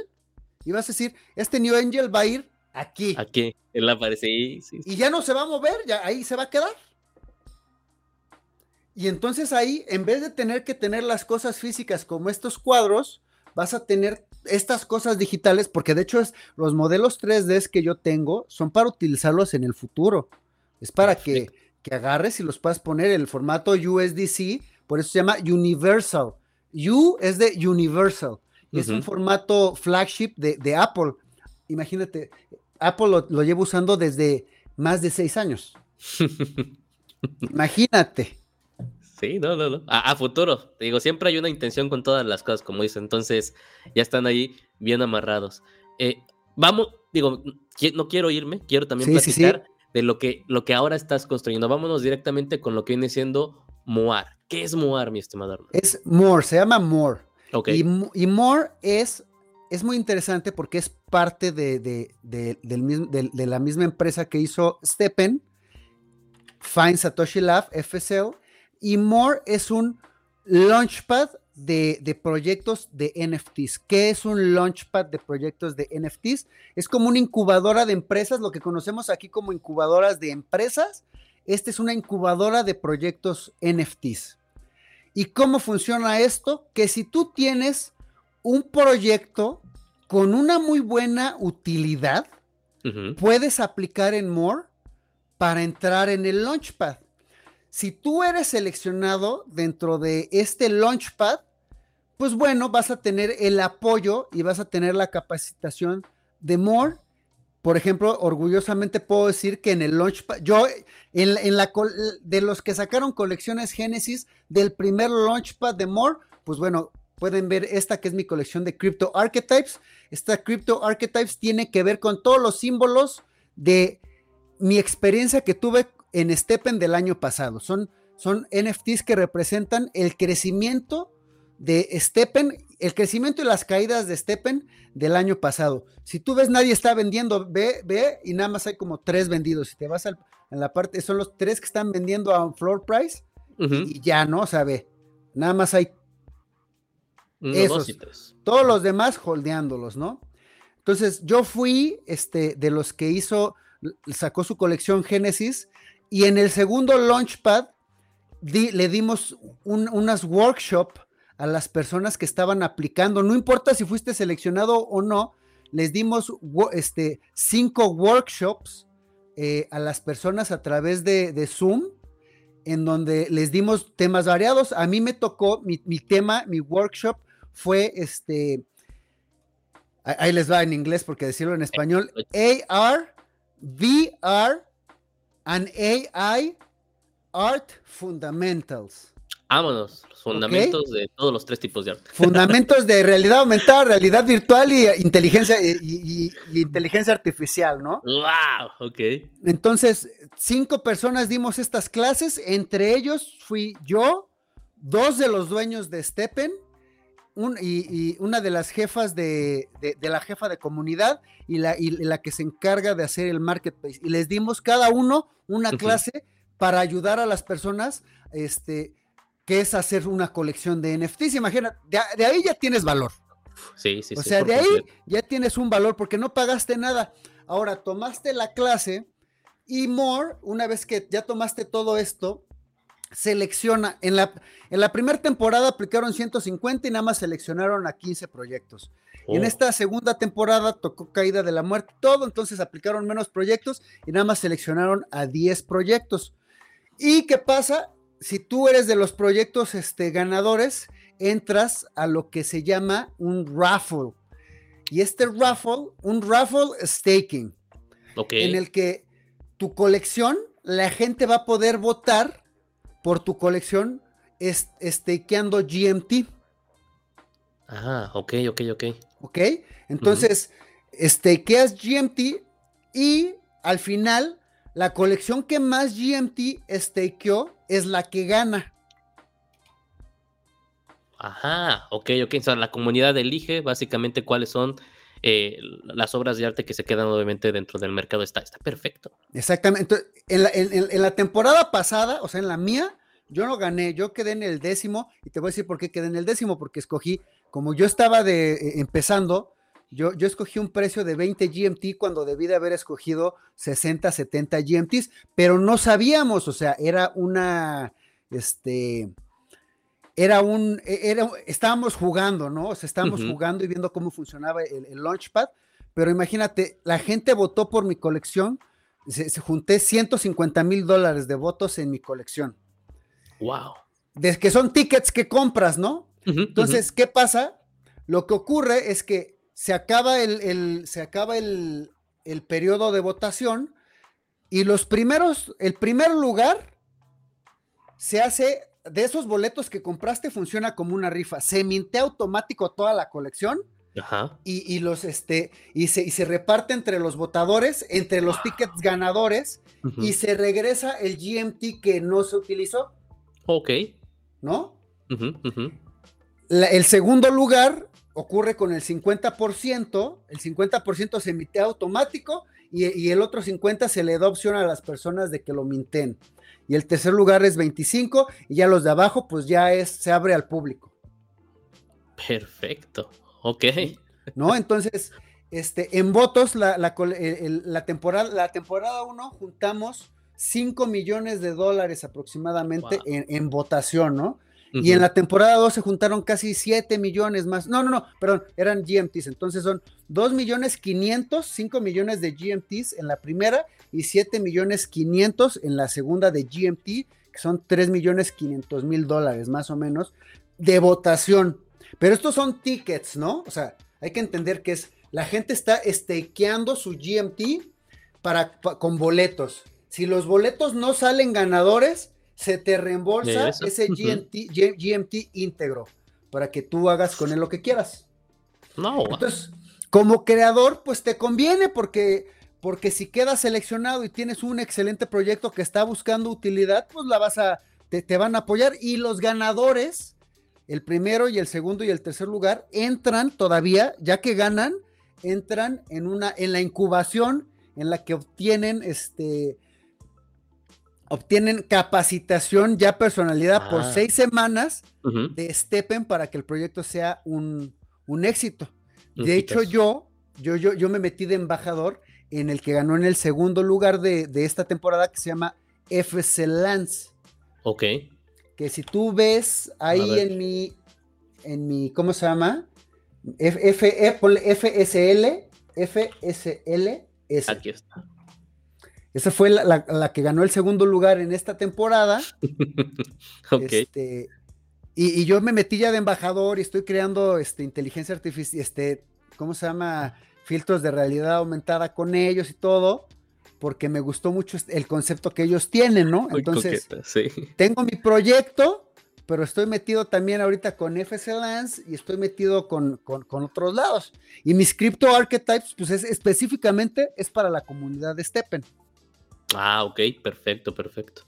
y vas a decir, este Neo Angel va a ir aquí. Aquí, él aparece ahí. Y ya no se va a mover, ya ahí se va a quedar. Y entonces ahí, en vez de tener que tener las cosas físicas como estos cuadros, vas a tener estas cosas digitales, porque de hecho es, los modelos 3D que yo tengo son para utilizarlos en el futuro. Es para que, agarres y los puedas poner en el formato USDC, por eso se llama Universal. U es de Universal, y es un formato flagship de, Apple. Imagínate, Apple lo, lo lleva usando desde más de seis años. Imagínate. Sí, no, no, no. A, futuro. Te digo, siempre hay una intención con todas las cosas, como dice. Entonces, ya están ahí bien amarrados. Eh, vamos, digo, no quiero irme, quiero también platicar de lo que, lo que ahora estás construyendo. Vámonos directamente con lo que viene siendo Moar. ¿Qué es Moar, mi estimado Es More, se llama More. Y, y More es, es muy interesante porque es parte de, de, de, la misma empresa que hizo Steppen, Find Satoshi Lab, FSL, y More es un launchpad de, de, proyectos de NFTs. ¿Qué es un launchpad de proyectos de NFTs? Es como una incubadora de empresas, lo que conocemos aquí como incubadoras de empresas. Esta es una incubadora de proyectos NFTs. ¿Y cómo funciona esto? Que si tú tienes un proyecto con una muy buena utilidad, puedes aplicar en More para entrar en el Launchpad. Si tú eres seleccionado dentro de este Launchpad, pues bueno, vas a tener el apoyo y vas a tener la capacitación de More. Por ejemplo, orgullosamente puedo decir que en el Launchpad, yo, en, la, de los que sacaron colecciones Genesis del primer Launchpad de More, pues bueno, pueden ver esta que es mi colección de Crypto Archetypes. Esta Crypto Archetypes tiene que ver con todos los símbolos de mi experiencia que tuve en Steppen del año pasado. Son, son NFTs que representan el crecimiento de Steppen, el crecimiento y las caídas de Steppen del año pasado. Si tú ves, nadie está vendiendo, ve, ve, y nada más hay como tres vendidos. Si te vas a en la parte, son los tres que están vendiendo a un floor price y, ya, ¿no? O sea, ve, nada más hay esos. Todos los demás holdeándolos, ¿no? Entonces, yo fui este, de los que hizo, sacó su colección Genesis y en el segundo Launchpad le dimos unas workshops a las personas que estaban aplicando. No importa si fuiste seleccionado o no, les dimos este, cinco workshops eh, a las personas a través de, Zoom, en donde les dimos temas variados. A mí me tocó, mi, mi tema, mi workshop fue este, ahí les va en inglés porque decirlo en español, AR, VR and AI Art Fundamentals. Vámonos, los fundamentos de todos los tres tipos de arte. Fundamentos de realidad aumentada, realidad virtual y inteligencia y, inteligencia artificial, ¿no? Wow, ok. Entonces, cinco personas dimos estas clases, entre ellos fui yo, dos de los dueños de Steppen, y, una de las jefas de, la jefa de comunidad y la, la, que se encarga de hacer el marketplace. Y les dimos cada uno una clase para ayudar a las personas, este, que es hacer una colección de NFTs. Imagina, de, ahí ya tienes valor. Sí, sí, o sea, de ahí ya tienes un valor porque no pagaste nada. Ahora tomaste la clase y More, una vez que ya tomaste todo esto, selecciona, en la, en la primera temporada aplicaron 150 y nada más seleccionaron a 15 proyectos. En oh. esta segunda temporada tocó caída de la muerte, todo, entonces aplicaron menos proyectos y nada más seleccionaron a 10 proyectos. ¿Y qué pasa? Si tú eres de los proyectos este, ganadores, entras a lo que se llama un raffle. Y este raffle, un raffle staking, en el que tu colección, la gente va a poder votar por tu colección stakeando GMT. Ah, ok, ok, ok. Ok, entonces stakeas GMT y al final la colección que más GMT stakeó es la que gana. Ajá, ok, ok. O sea, la comunidad elige básicamente cuáles son eh, las obras de arte que se quedan obviamente dentro del mercado. Está, está perfecto. Exactamente. en la, temporada pasada, o sea, en la mía, yo no gané, yo quedé en el décimo y te voy a decir por qué quedé en el décimo, porque escogí, como yo estaba de, eh, empezando, yo, yo, escogí un precio de 20 GMT cuando debí de haber escogido 60, 70 GMTs, pero no sabíamos, o sea, era una, este, era un, e, era, estábamos jugando, ¿no? O sea, estábamos jugando y viendo cómo funcionaba el, Launchpad, pero imagínate, la gente votó por mi colección, se, junté 150 mil dólares de votos en mi colección. Wow. De que son tickets que compras, ¿no? Entonces, ¿qué pasa? Lo que ocurre es que se acaba el, se acaba el, el periodo de votación Y los primeros, el primer lugar se hace, de esos boletos que compraste, funciona como una rifa. Se mintea automático toda la colección. Ajá. Y, los este y se, y se, reparte entre los votadores, entre los tickets ganadores, y se regresa el GMT que no se utilizó. Ok. ¿No? el segundo lugar ocurre con el 50%, el 50% se emite automático y, el otro 50% se le da opción a las personas de que lo minten. Y el tercer lugar es 25 y ya los de abajo pues ya es, se abre al público. Perfecto, ok. ¿No? Entonces, este, en votos, la, la, temporada, la temporada 1 juntamos 5 millones de dólares aproximadamente en, en votación, ¿no? Y en la temporada 2 se juntaron casi 7 millones más. No, no, no, perdón, eran GMTs. Entonces son 2 millones 500, 5 millones de GMTs en la primera y 7 millones 500 en la segunda de GMT, que son 3 millones 500 mil dólares más o menos de votación. Pero estos son tickets, ¿no? O sea, hay que entender que es la gente está stakeando su GMT para, con boletos. Si los boletos no salen ganadores, se te reembolsa ese GMT, íntegro para que tú hagas con él lo que quieras. No. Entonces, como creador, pues te conviene porque, porque si quedas seleccionado y tienes un excelente proyecto que está buscando utilidad, pues la vas a, te, te van a apoyar y los ganadores, el primero y el segundo y el tercer lugar, entran todavía, ya que ganan, entran en una, en la incubación en la que obtienen este obtienen capacitación ya personalidad por ah. seis semanas de Steppen para que el proyecto sea un, éxito. De hecho, yo, yo, yo, yo me metí de embajador en el que ganó en el segundo lugar de, esta temporada que se llama FC Lance. Ok. Que si tú ves ahí en mi, en mi, ¿cómo se llama? F, e, FSL, FSL. Aquí está. Esa fue la, que ganó el segundo lugar en esta temporada. Este, y, yo me metí ya de embajador y estoy creando este, inteligencia artificial, este, ¿cómo se llama? Filtros de realidad aumentada con ellos y todo, porque me gustó mucho el concepto que ellos tienen, ¿no? Entonces, tengo mi proyecto, pero estoy metido también ahorita con FC Lance y estoy metido con, otros lados. Y mis crypto archetypes, pues es, específicamente es para la comunidad de Steppen. Ah, ok, perfecto, perfecto.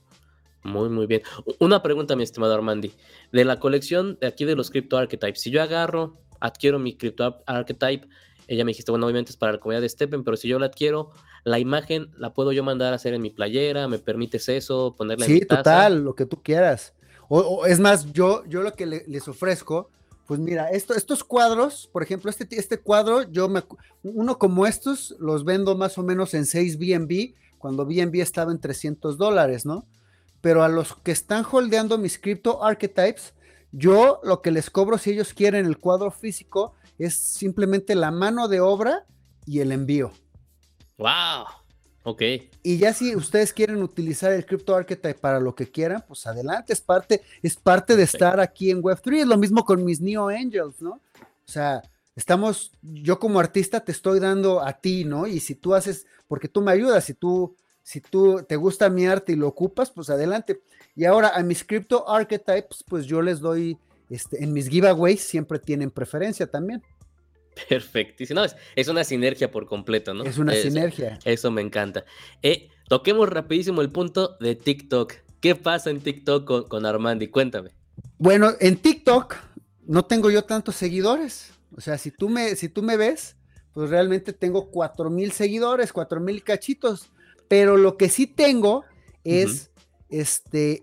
Muy, muy bien. Una pregunta, mi estimado Armandi. De la colección de aquí de los Crypto Archetypes, si yo agarro, adquiero mi Crypto Archetype, ella me dijiste, bueno, obviamente es para la comunidad de Steppen, pero si yo la adquiero, la imagen la puedo yo mandar a hacer en mi playera, ¿me permites eso? Ponerla sí, en mi taza? total, lo que tú quieras. O, es más, yo, yo lo que les ofrezco, pues mira, esto, estos cuadros, por ejemplo, este, este cuadro, yo me, uno como estos los vendo más o menos en 6 BNB cuando BNB estaba en 300 dólares, ¿no? Pero a los que están holdeando mis crypto archetypes, yo lo que les cobro si ellos quieren el cuadro físico es simplemente la mano de obra y el envío. ¡Wow! Ok. Y ya si ustedes quieren utilizar el crypto archetype para lo que quieran, pues adelante, es parte, es parte de estar aquí en Web3. Es lo mismo con mis Neo Angels, ¿no? O sea, estamos, yo como artista te estoy dando a ti, ¿no? Y si tú haces, porque tú me ayudas, si tú, si tú te gusta mi arte y lo ocupas, pues adelante. Y ahora a mis crypto archetypes, pues yo les doy, este, en mis giveaways siempre tienen preferencia también. Perfectísimo. No, es, una sinergia por completo, ¿no? Es una sinergia. Eso me encanta. Eh, toquemos rapidísimo el punto de TikTok. ¿Qué pasa en TikTok con, con Armandi? Cuéntame. Bueno, en TikTok no tengo yo tantos seguidores. O sea, si tú me, si tú me ves, pues realmente tengo cuatro mil seguidores, cuatro mil cachitos. Pero lo que sí tengo es, este,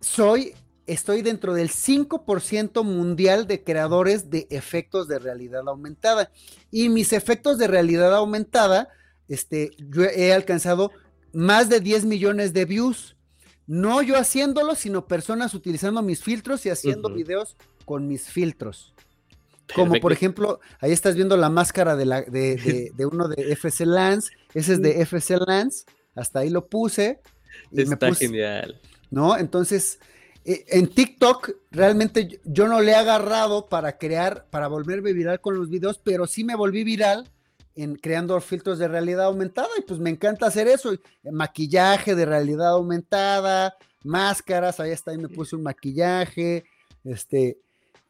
soy, estoy dentro del 5% mundial de creadores de efectos de realidad aumentada. Y mis efectos de realidad aumentada, este, yo he alcanzado más de 10 millones de views. No yo haciéndolo, sino personas utilizando mis filtros y haciendo videos con mis filtros. Como por ejemplo, ahí estás viendo la máscara de, la, de, uno de FC Lance, ese es de FC Lance, hasta ahí lo puse. Y Está genial. ¿No? Entonces, en TikTok realmente yo no le he agarrado para crear, para volverme viral con los videos, pero sí me volví viral en creando filtros de realidad aumentada y pues me encanta hacer eso. Maquillaje de realidad aumentada, máscaras, ahí está, ahí me puse un maquillaje. Este,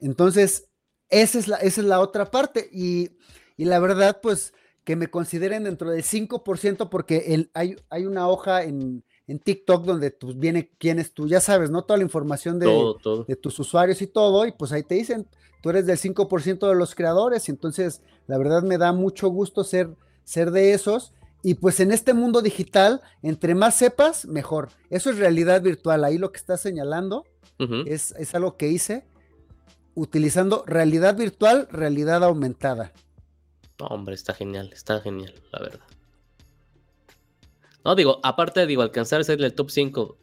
entonces, esa es la, esa es la otra parte. Y, la verdad, pues que me consideren dentro del 5% porque el, hay, hay una hoja en, en TikTok donde pues, viene quién es tú, ya sabes, ¿no? Toda la información de, de tus usuarios y todo, y pues ahí te dicen, tú eres del 5% de los creadores, y entonces la verdad me da mucho gusto ser, ser de esos. Y pues en este mundo digital, entre más sepas, mejor. Eso es realidad virtual. Ahí lo que estás señalando es, es algo que hice utilizando realidad virtual, realidad aumentada. hombre, está genial, está genial, la verdad. No, digo, aparte, digo, alcanzar a ser el top 5,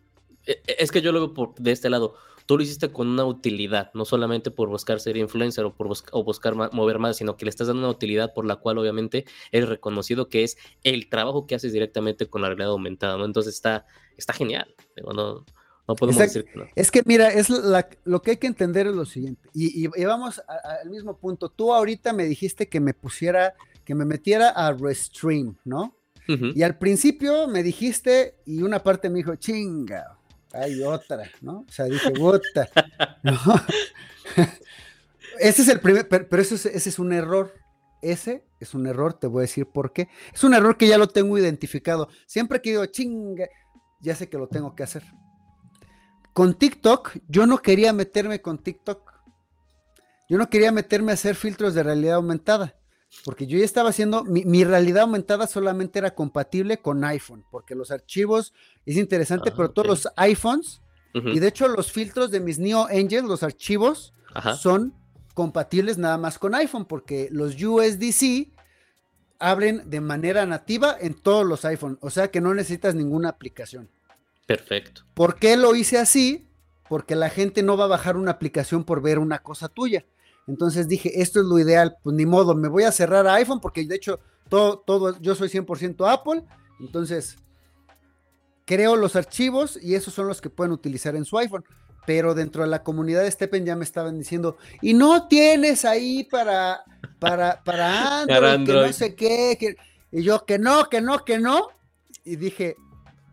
e, e, es que yo lo veo por, de este lado. Tú lo hiciste con una utilidad, no solamente por buscar ser influencer o por o buscar mover más, sino que le estás dando una utilidad por la cual obviamente eres reconocido que es el trabajo que haces directamente con la realidad aumentada, ¿no? Entonces está, está genial. Digo, no, no podemos decir que no. Es que mira, es lo que hay que entender es lo siguiente, y, vamos al mismo punto. Tú ahorita me dijiste que me pusiera, que me metiera a Restream, ¿no? Y al principio me dijiste, y una parte me dijo, chinga, hay otra, ¿no? O sea, dije, puta, ¿no? ese es el primer, pero, ese es un error. Ese es un error, te voy a decir por qué. Es un error que ya lo tengo identificado. Siempre que digo, chinga, ya sé que lo tengo que hacer. Con TikTok, yo no quería meterme con TikTok. Yo no quería meterme a hacer filtros de realidad aumentada porque yo ya estaba haciendo, mi, realidad aumentada solamente era compatible con iPhone, porque los archivos es interesante, pero todos los iPhones, y de hecho los filtros de mis Neo Angels, los archivos, son compatibles nada más con iPhone, porque los USDC abren de manera nativa en todos los iPhones, o sea que no necesitas ninguna aplicación. Perfecto. ¿Por qué lo hice así? Porque la gente no va a bajar una aplicación por ver una cosa tuya. Entonces dije, esto es lo ideal, pues ni modo, me voy a cerrar a iPhone porque de hecho todo, todo, yo soy 100% Apple, entonces creo los archivos y esos son los que pueden utilizar en su iPhone. Pero dentro de la comunidad de Steppen ya me estaban diciendo, y no tienes ahí para, para, para Android, que no sé qué, y yo que no, que no, que no. Y dije,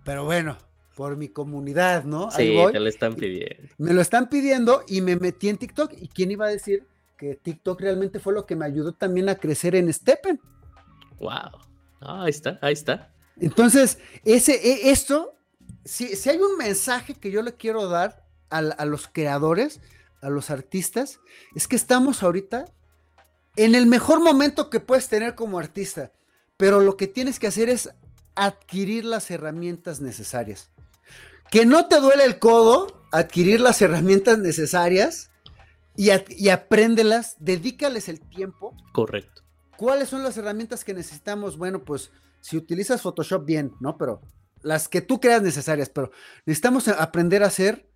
pero bueno, por mi comunidad, ¿no? Sí, te lo están pidiendo. Me lo están pidiendo y me metí en TikTok. ¿Y quién iba a decir que TikTok realmente fue lo que me ayudó también a crecer en Steppen. Wow. ahí está, ahí está. Entonces, ese, e, esto, si, si, hay un mensaje que yo le quiero dar a, los creadores, a los artistas, es que estamos ahorita en el mejor momento que puedes tener como artista, pero lo que tienes que hacer es adquirir las herramientas necesarias. Que no te duele el codo adquirir las herramientas necesarias y, apréndelas, dedícales el tiempo. Correcto. ¿Cuáles son las herramientas que necesitamos? Bueno, pues si utilizas Photoshop bien, ¿no? Pero las que tú creas necesarias, pero necesitamos aprender a hacer,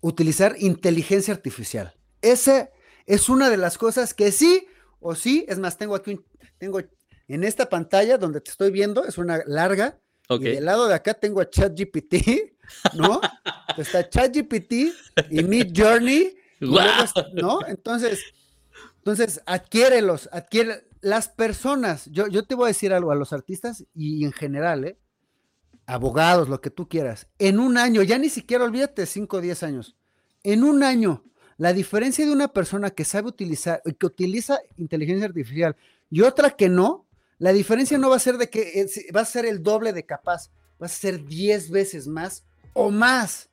utilizar inteligencia artificial. Esa es una de las cosas que sí o sí, es más, tengo aquí un, tengo en esta pantalla donde te estoy viendo, es una larga, y del lado de acá tengo a ChatGPT, ¿no? Está ChatGPT y Mid Journey ¿No? Entonces, entonces, adquiérelos, adquiere las personas. Yo, yo te voy a decir algo a los artistas y en general, ¿eh? abogados, lo que tú quieras. En un año, ya ni siquiera olvídate 5 o 10 años. En un año, la diferencia de una persona que sabe utilizar, que utiliza inteligencia artificial y otra que no, la diferencia no va a ser de que eh, va a ser el doble de capaz, va a ser 10 veces más o más.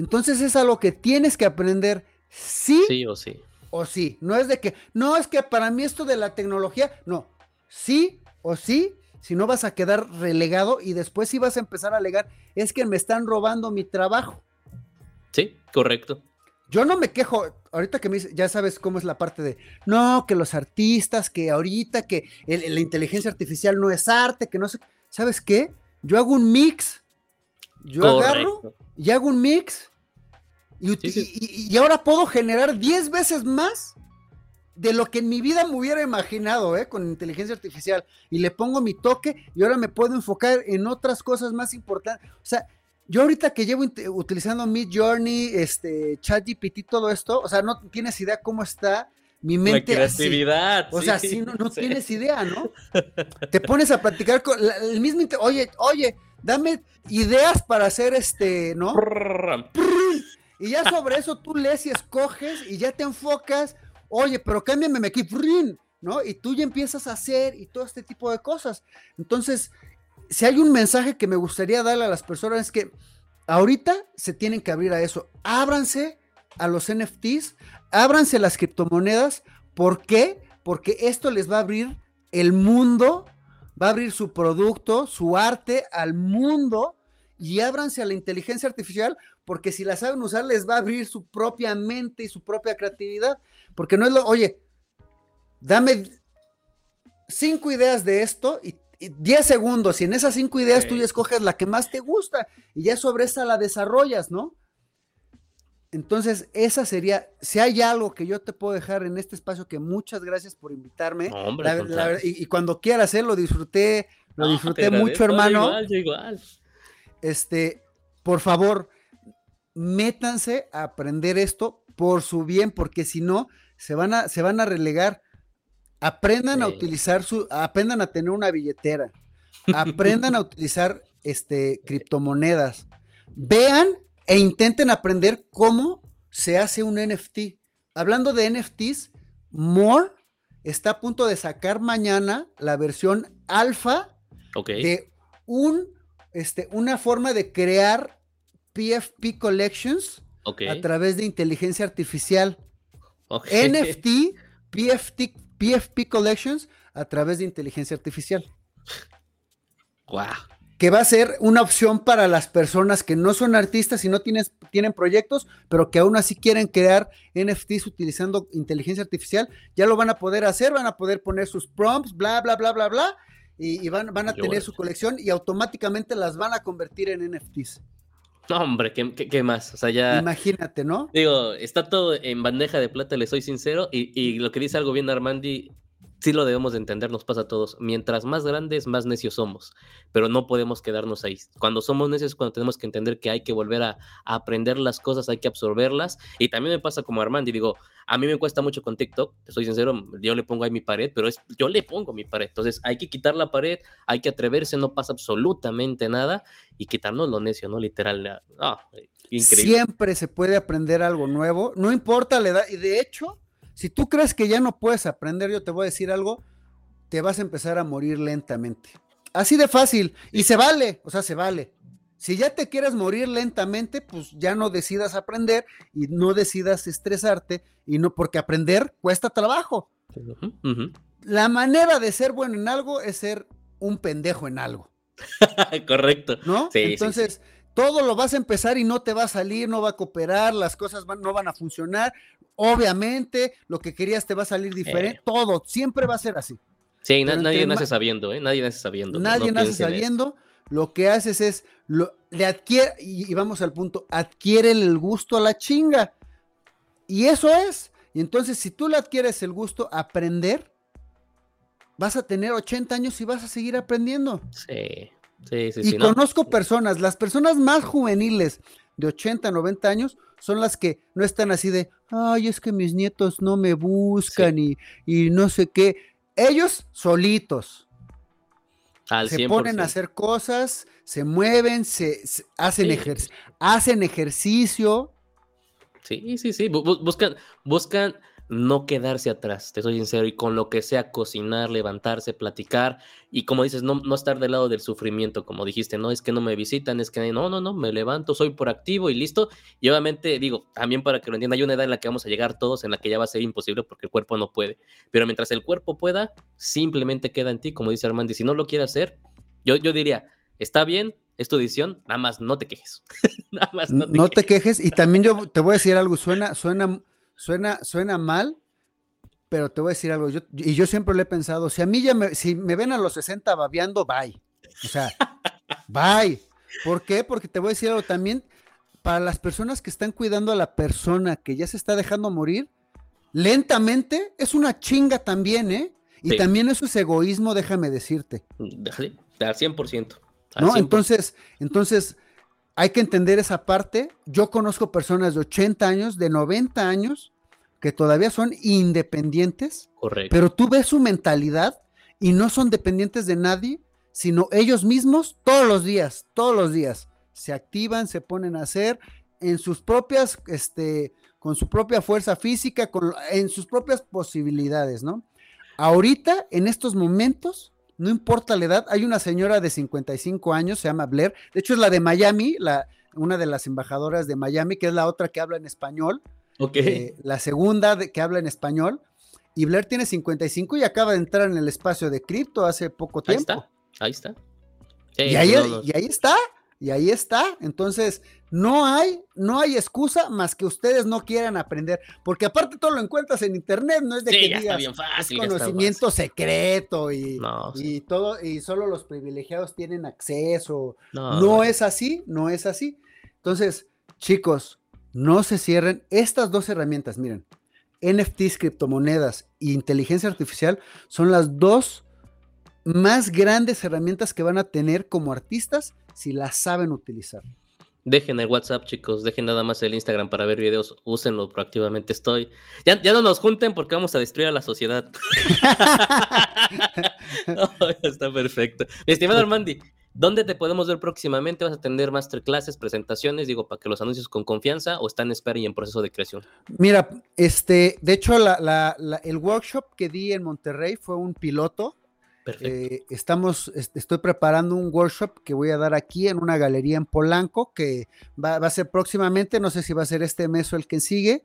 Entonces es algo que tienes que aprender sí, sí o sí. O sí. No es de que, no, es que para mí esto de la tecnología, no. Sí o sí, si no vas a quedar relegado y después sí vas a empezar a alegar, es que me están robando mi trabajo. Sí, correcto. Yo no me quejo, ahorita que me dice, ya sabes cómo es la parte de, no, que los artistas, que ahorita, que la inteligencia artificial no es arte, que no sé, ¿sabes qué? Yo hago un mix, yo agarro y hago un mix y, ahora puedo generar 10 veces más de lo que en mi vida me hubiera imaginado, ¿eh? Con inteligencia artificial. Y le pongo mi toque y ahora me puedo enfocar en otras cosas más importantes. O sea, yo ahorita que llevo utilizando Mid Journey, este, ChatGPT, todo esto, o sea, no tienes idea cómo está mi mente. La creatividad. O sea, si no, no tienes idea, ¿no? Te pones a platicar con el mismo. Oye, oye, dame ideas para hacer este, ¿no? Y ya sobre eso tú lees y escoges y ya te enfocas. Oye, pero cámbiame aquí, ¿no? Y tú ya empiezas a hacer y todo este tipo de cosas. Entonces, si hay un mensaje que me gustaría darle a las personas es que ahorita se tienen que abrir a eso. Ábranse a los NFTs, ábranse las criptomonedas. ¿Por qué? Porque esto les va a abrir el mundo, va a abrir su producto, su arte al mundo y ábranse a la inteligencia artificial porque si la saben usar les va a abrir su propia mente y su propia creatividad. Porque no es lo, oye, dame cinco ideas de esto y 10 segundos y en esas cinco ideas tú ya escoges la que más te gusta y ya sobre esa la desarrollas, ¿no? Entonces, esa sería, si hay algo que yo te puedo dejar en este espacio, que muchas gracias por invitarme. y, cuando quieras hacerlo, disfruté, lo disfruté mucho, hermano. Igual, igual. Este, por favor, métanse a aprender esto por su bien, porque si no, se van a, se van a relegar. Aprendan a utilizar su, aprendan a tener una billetera, aprendan a utilizar este criptomonedas. Vean e intenten aprender cómo se hace un NFT. Hablando de NFTs, More está a punto de sacar mañana la versión alfa de un, este, una forma de crear PFP Collections a través de inteligencia artificial. NFT, PFP, PFP Collections a través de inteligencia artificial. Wow que va a ser una opción para las personas que no son artistas y no tienes, tienen proyectos, pero que aún así quieren crear NFTs utilizando inteligencia artificial, ya lo van a poder hacer, van a poder poner sus prompts, bla, bla, bla, bla, bla, y, van, van, a tener su colección y automáticamente las van a convertir en NFTs. No, hombre, ¿qué, ¿qué, más? O sea, ya. Imagínate, ¿no? Digo, está todo en bandeja de plata, le soy sincero, y, y lo que dice algo bien Armandi, sí lo debemos de entender, nos pasa a todos. Mientras más grandes, más necios somos, pero no podemos quedarnos ahí. Cuando somos necios, cuando tenemos que entender que hay que volver a, aprender las cosas, hay que absorberlas. Y también me pasa como Armando, y digo, a mí me cuesta mucho con TikTok, soy sincero, yo le pongo ahí mi pared, pero es, yo le pongo mi pared. Entonces hay que quitar la pared, hay que atreverse, no pasa absolutamente nada y quitarnos lo necio, ¿no? Literal. Ah, increíble. Siempre se puede aprender algo nuevo, no importa la edad, y de hecho si tú crees que ya no puedes aprender, yo te voy a decir algo, te vas a empezar a morir lentamente. Así de fácil. Y se vale, o sea, se vale. Si ya te quieres morir lentamente, pues ya no decidas aprender y no decidas estresarte y no porque aprender cuesta trabajo. La manera de ser bueno en algo es ser un pendejo en algo. Correcto. ¿No? Entonces, todo lo vas a empezar y no te va a salir, no va a cooperar, las cosas no van a funcionar. Obviamente, lo que querías te va a salir diferente, eh. todo, siempre va a ser así. Sí, nadie nace sabiendo, ¿eh? Nadie nace sabiendo. Nadie nace sabiendo. Lo que haces es, lo, le adquiere, y, vamos al punto, adquiere el gusto a la chinga. Y eso es. Y entonces, si tú le adquieres el gusto a aprender, vas a tener 80 años y vas a seguir aprendiendo. Sí, sí, sí. Y conozco personas, las personas más juveniles de 80, 90 años, son las que no están así de, ay, es que mis nietos no me buscan y, no sé qué. Ellos solitos. se ponen a hacer cosas, se mueven, se, hacen, hacen ejercicio. Sí, sí, sí. Buscan, buscan no quedarse atrás, te soy sincero, y con lo que sea, cocinar, levantarse, platicar, y como dices, no, no estar del lado del sufrimiento, como dijiste, no es que no me visitan, es que no, no, no, me levanto, soy proactivo y listo, y obviamente digo, también para que lo entiendan, hay una edad en la que vamos a llegar todos, en la que ya va a ser imposible porque el cuerpo no puede, pero mientras el cuerpo pueda, simplemente queda en ti, como dice Armando, y si no lo quiere hacer, yo, yo diría, está bien, es tu decisión, nada más no te quejes. nada más no te, no te quejes. Y también yo te voy a decir algo, suena, suena Suena, suena mal, pero te voy a decir algo. Yo, y yo siempre lo he pensado. Si a mí ya me, si me ven a los 60 babeando, bye. O sea, bye. ¿Por qué? Porque te voy a decir algo también. Para las personas que están cuidando a la persona que ya se está dejando morir, lentamente es una chinga también, ¿eh? Y también eso es egoísmo, déjame decirte. Al 100%. ¿No? Entonces, entonces, hay que entender esa parte. Yo conozco personas de 80 años, de 90 años, que todavía son independientes, Correcto. pero tú ves su mentalidad y no son dependientes de nadie, sino ellos mismos todos los días, todos los días se activan, se ponen a hacer en sus propias, este, con su propia fuerza física, con, en sus propias posibilidades, ¿no? Ahorita, en estos momentos, no importa la edad, hay una señora de 55 años, se llama Blair, de hecho es la de Miami, la, una de las embajadoras de Miami, que es la otra que habla en español, Ok. eh, la segunda de, que habla en español, y Blair tiene 55 y acaba de entrar en el espacio de cripto hace poco ahí tiempo. está. Ahí está. Sí, Y ahí, no, no. y ahí está, y ahí está. Entonces, no hay, no hay excusa más que ustedes no quieran aprender, porque aparte todo lo encuentras en internet, no es de Sí, que ya está digas, bien fácil. conocimiento secreto y. No, y todo, y solo los privilegiados tienen acceso. no, No es así, no es así. Entonces, chicos, no se cierren estas dos herramientas, miren. NFTs, criptomonedas e inteligencia artificial son las dos más grandes herramientas que van a tener como artistas si las saben utilizar. Dejen el WhatsApp, chicos. Dejen nada más el Instagram para ver videos. Úsenlo proactivamente. Estoy. Ya, ya no nos junten porque vamos a destruir a la sociedad. Está perfecto. Mi estimado Armandi, ¿dónde te podemos ver próximamente? ¿Vas a tener masterclasses, presentaciones? Digo, para que los anuncios con confianza o está en espera y en proceso de creación. Mira, este, de hecho, la- la- la- el workshop que di en Monterrey fue un piloto. Eh, estamos, est- estoy preparando un workshop que voy a dar aquí en una galería en Polanco, que va, va a ser próximamente, no sé si va a ser este mes o el que sigue.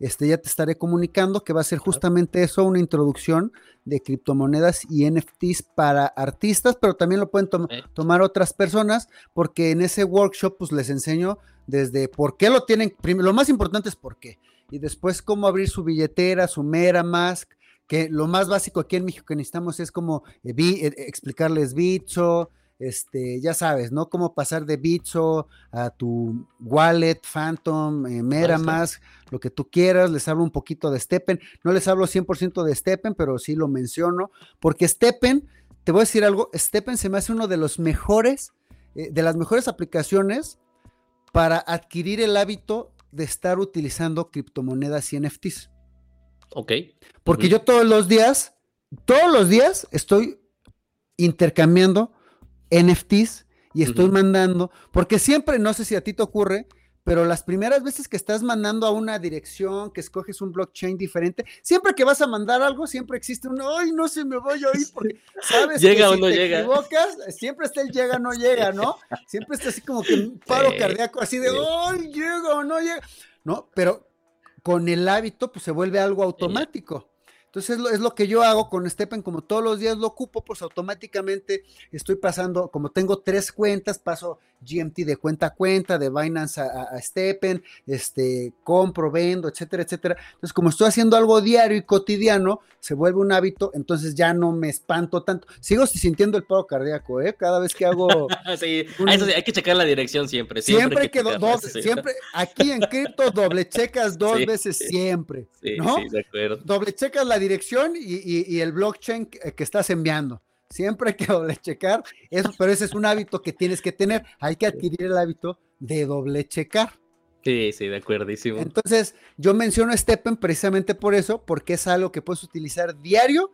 Este, ya te estaré comunicando que va a ser justamente eso, una introducción de criptomonedas y NFTs para artistas, pero también lo pueden Perfecto. tomar otras personas, porque en ese workshop pues les enseño desde por qué lo tienen, lo más importante es por qué, y después cómo abrir su billetera, su MetaMask, que lo más básico aquí en México que necesitamos es como eh, eh, explicarles Bitso, este, ya sabes, ¿no? Cómo pasar de Bitso a tu wallet, Phantom, eh, MetaMask, lo que tú quieras. Les hablo un poquito de Steppen. No les hablo 100% de Steppen, pero sí lo menciono, porque Steppen, te voy a decir algo, Steppen se me hace uno de los mejores, eh, de las mejores aplicaciones para adquirir el hábito de estar utilizando criptomonedas y NFTs. Ok. Porque yo todos los días, todos los días estoy intercambiando NFTs y estoy mandando, porque siempre, no sé si a ti te ocurre, pero las primeras veces que estás mandando a una dirección, que escoges un blockchain diferente, siempre que vas a mandar algo, siempre existe un, ay, no se me vaya a ir, porque sabes Llega que o si no te llega. equivocas, siempre está el llega o no llega, ¿no? Siempre está así como que un paro Sí, cardíaco, así de, ay, llega o no llega, ¿no? Pero con el hábito, pues se vuelve algo automático. Entonces es lo, es lo que yo hago con Steppen, como todos los días lo ocupo, pues automáticamente estoy pasando, como tengo tres cuentas, paso GMT de cuenta a cuenta, de Binance a, Steppen, este, compro, vendo, etcétera, etcétera. Entonces como estoy haciendo algo diario y cotidiano, se vuelve un hábito, entonces ya no me espanto tanto. Sigo sintiendo el paro cardíaco, ¿eh? Cada vez que hago... Sí, un- eso sí, hay que checar la dirección siempre. Siempre, hay que sí. siempre, aquí en cripto doble checas dos Sí, veces siempre, Sí, ¿no? sí, de acuerdo. doble checas la dirección y, y- y el blockchain que, que estás enviando. Siempre hay que doble checar eso, pero ese es un hábito que tienes que tener. Hay que adquirir el hábito de doble checar. Sí, sí, de acuerdísimo. Entonces, yo menciono Steppen precisamente por eso, porque es algo que puedes utilizar diario,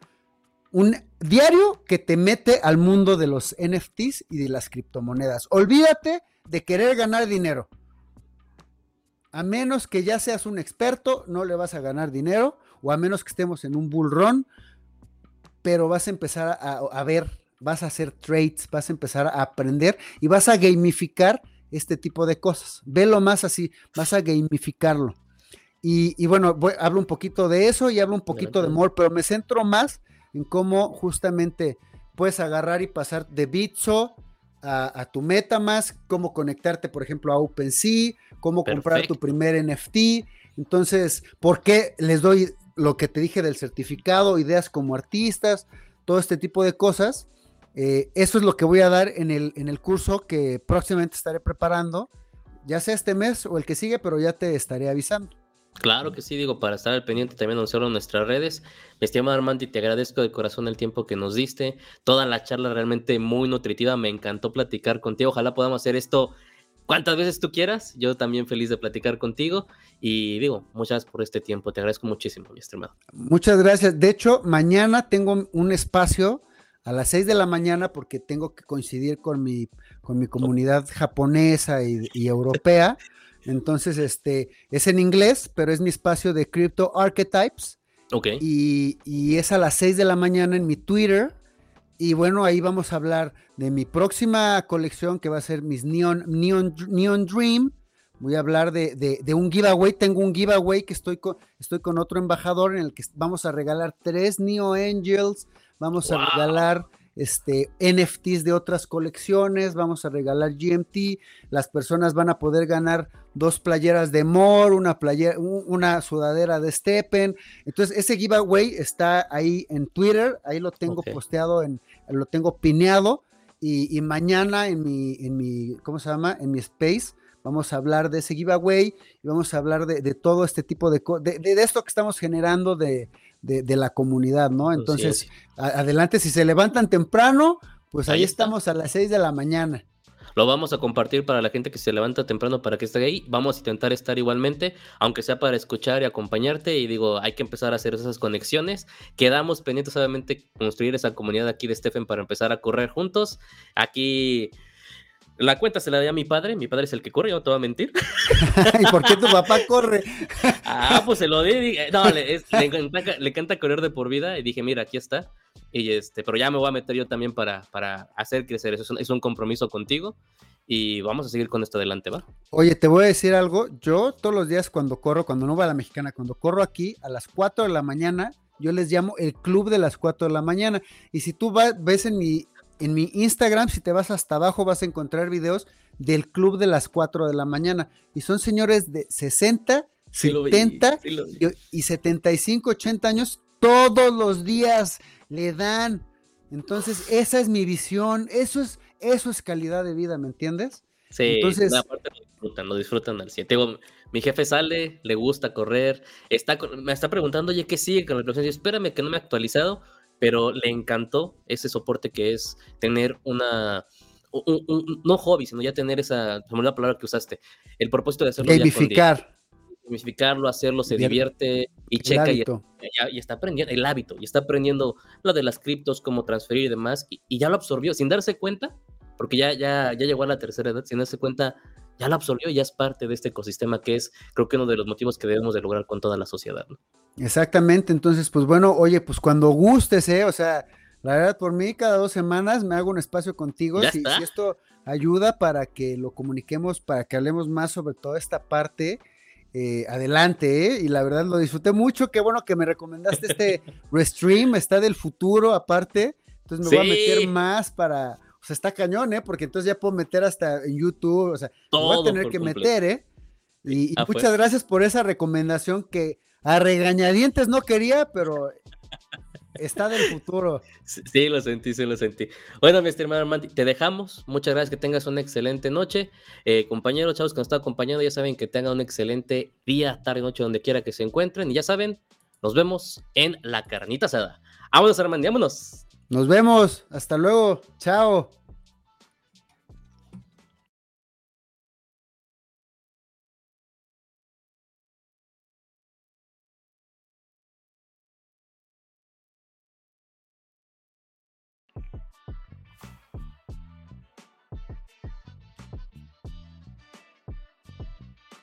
un diario que te mete al mundo de los NFTs y de las criptomonedas. Olvídate de querer ganar dinero. A menos que ya seas un experto, no le vas a ganar dinero, o a menos que estemos en un bull run, pero vas a empezar a, a ver, vas a hacer trades, vas a empezar a aprender y vas a gamificar este tipo de cosas. Velo más así, vas a gamificarlo. Y, y bueno, voy- hablo un poquito de eso y hablo un poquito de more, pero me centro más en cómo justamente puedes agarrar y pasar de Bitso a, a tu MetaMask, cómo conectarte, por ejemplo, a OpenSea, cómo comprar tu primer NFT. Entonces, ¿por qué les doy lo que te dije del certificado, ideas como artistas, todo este tipo de cosas? Eh, eso es lo que voy a dar en el, en el curso que próximamente estaré preparando, ya sea este mes o el que sigue, pero ya te estaré avisando. Claro que sí, digo, para estar al pendiente también anunciarlo en nuestras redes. Mi estimado Armandi, te agradezco de corazón el tiempo que nos diste. Toda la charla realmente muy nutritiva. Me encantó platicar contigo. Ojalá podamos hacer esto cuantas veces tú quieras. Yo también feliz de platicar contigo. Y digo, muchas gracias por este tiempo. Te agradezco muchísimo, mi estimado. Muchas gracias. De hecho, mañana tengo un espacio a las 6 de la mañana porque tengo que coincidir con mi, con mi comunidad japonesa y, europea. Entonces, este, es en inglés, pero es mi espacio de Crypto Archetypes. Ok. Y, y es a las 6 de la mañana en mi Twitter. Y bueno, ahí vamos a hablar de mi próxima colección que va a ser mis Neon, Neon, Neon Dream. Voy a hablar de, de, un giveaway. Tengo un giveaway que estoy con, estoy con otro embajador en el que vamos a regalar tres Neo Angels. Vamos a regalar este, NFTs de otras colecciones, vamos a regalar GMT, las personas van a poder ganar dos playeras de More, una, playera, una sudadera de Steppen. Entonces, ese giveaway está ahí en Twitter, ahí lo tengo posteado, en, lo tengo pineado. Y, mañana en mi, en mi, ¿cómo se llama? En mi space, vamos a hablar de ese giveaway y vamos a hablar de, todo este tipo de, de, de esto que estamos generando de, de, la comunidad, ¿no? Entonces, adelante, si se levantan temprano, pues ahí, estamos a las 6 de la mañana. Lo vamos a compartir para la gente que se levanta temprano para que esté ahí. Vamos a intentar estar igualmente, aunque sea para escuchar y acompañarte. Y digo, hay que empezar a hacer esas conexiones. Quedamos pendientes, obviamente, construir esa comunidad aquí de Stephen para empezar a correr juntos. Aquí la cuenta se la di a mi padre, mi padre es el que corre, yo no te voy a mentir. ¿Y por qué tu papá corre? ah, pues se lo di, no, le, encanta, correr de por vida y dije, mira, aquí está. Y este, pero ya me voy a meter yo también para, para hacer crecer, eso es un, compromiso contigo y vamos a seguir con esto adelante, ¿va? Oye, te voy a decir algo, yo todos los días cuando corro, cuando no va a la mexicana, cuando corro aquí a las 4 de la mañana, yo les llamo el club de las 4 de la mañana. Y si tú ves en mi en mi Instagram, si te vas hasta abajo, vas a encontrar videos del club de las 4 de la mañana. Y son señores de 60, 70 y 75, 80 años. Todos los días le dan. Entonces, esa es mi visión. Eso es, eso es calidad de vida, ¿me entiendes? Sí, Entonces, aparte lo disfrutan, lo disfrutan al 100. mi jefe sale, le gusta correr, está, me está preguntando, oye, ¿qué sigue con la producción? espérame que no me he actualizado, pero le encantó ese soporte que es tener una, no hobby, sino ya tener esa, como la palabra que usaste, el propósito de hacerlo. Gamificar. Gamificarlo, hacerlo, se divierte y checa y, y, está aprendiendo el hábito, y está aprendiendo lo de las criptos, cómo transferir y demás, y, ya lo absorbió sin darse cuenta, porque ya, ya, ya llegó a la tercera edad, sin darse cuenta, ya lo absorbió y ya es parte de este ecosistema que es, creo que uno de los motivos que debemos de lograr con toda la sociedad. ¿no? Exactamente, entonces, pues bueno, oye, pues cuando gustes, ¿eh? O sea, la verdad, por mí, cada dos semanas me hago un espacio contigo. Si, si, esto ayuda para que lo comuniquemos, para que hablemos más sobre toda esta parte, eh, adelante, ¿eh? Y la verdad lo disfruté mucho. Qué bueno que me recomendaste este restream, está del futuro aparte. Entonces me voy a meter más para. O sea, está cañón, ¿eh? Porque entonces ya puedo meter hasta en YouTube, o sea, voy a tener que meter, ¿eh? Y, ah, muchas pues. gracias por esa recomendación que a regañadientes no quería, pero está del futuro. Sí, lo sentí, sí lo sentí. Bueno, mi estimado Armando, te dejamos. Muchas gracias, que tengas una excelente noche. Eh, compañeros, chavos que nos están acompañando, ya saben que tengan un excelente día, tarde, noche, donde quiera que se encuentren. Y ya saben, nos vemos en la carnita asada. Vámonos, Armando, vámonos. Nos vemos. Hasta luego. Chao.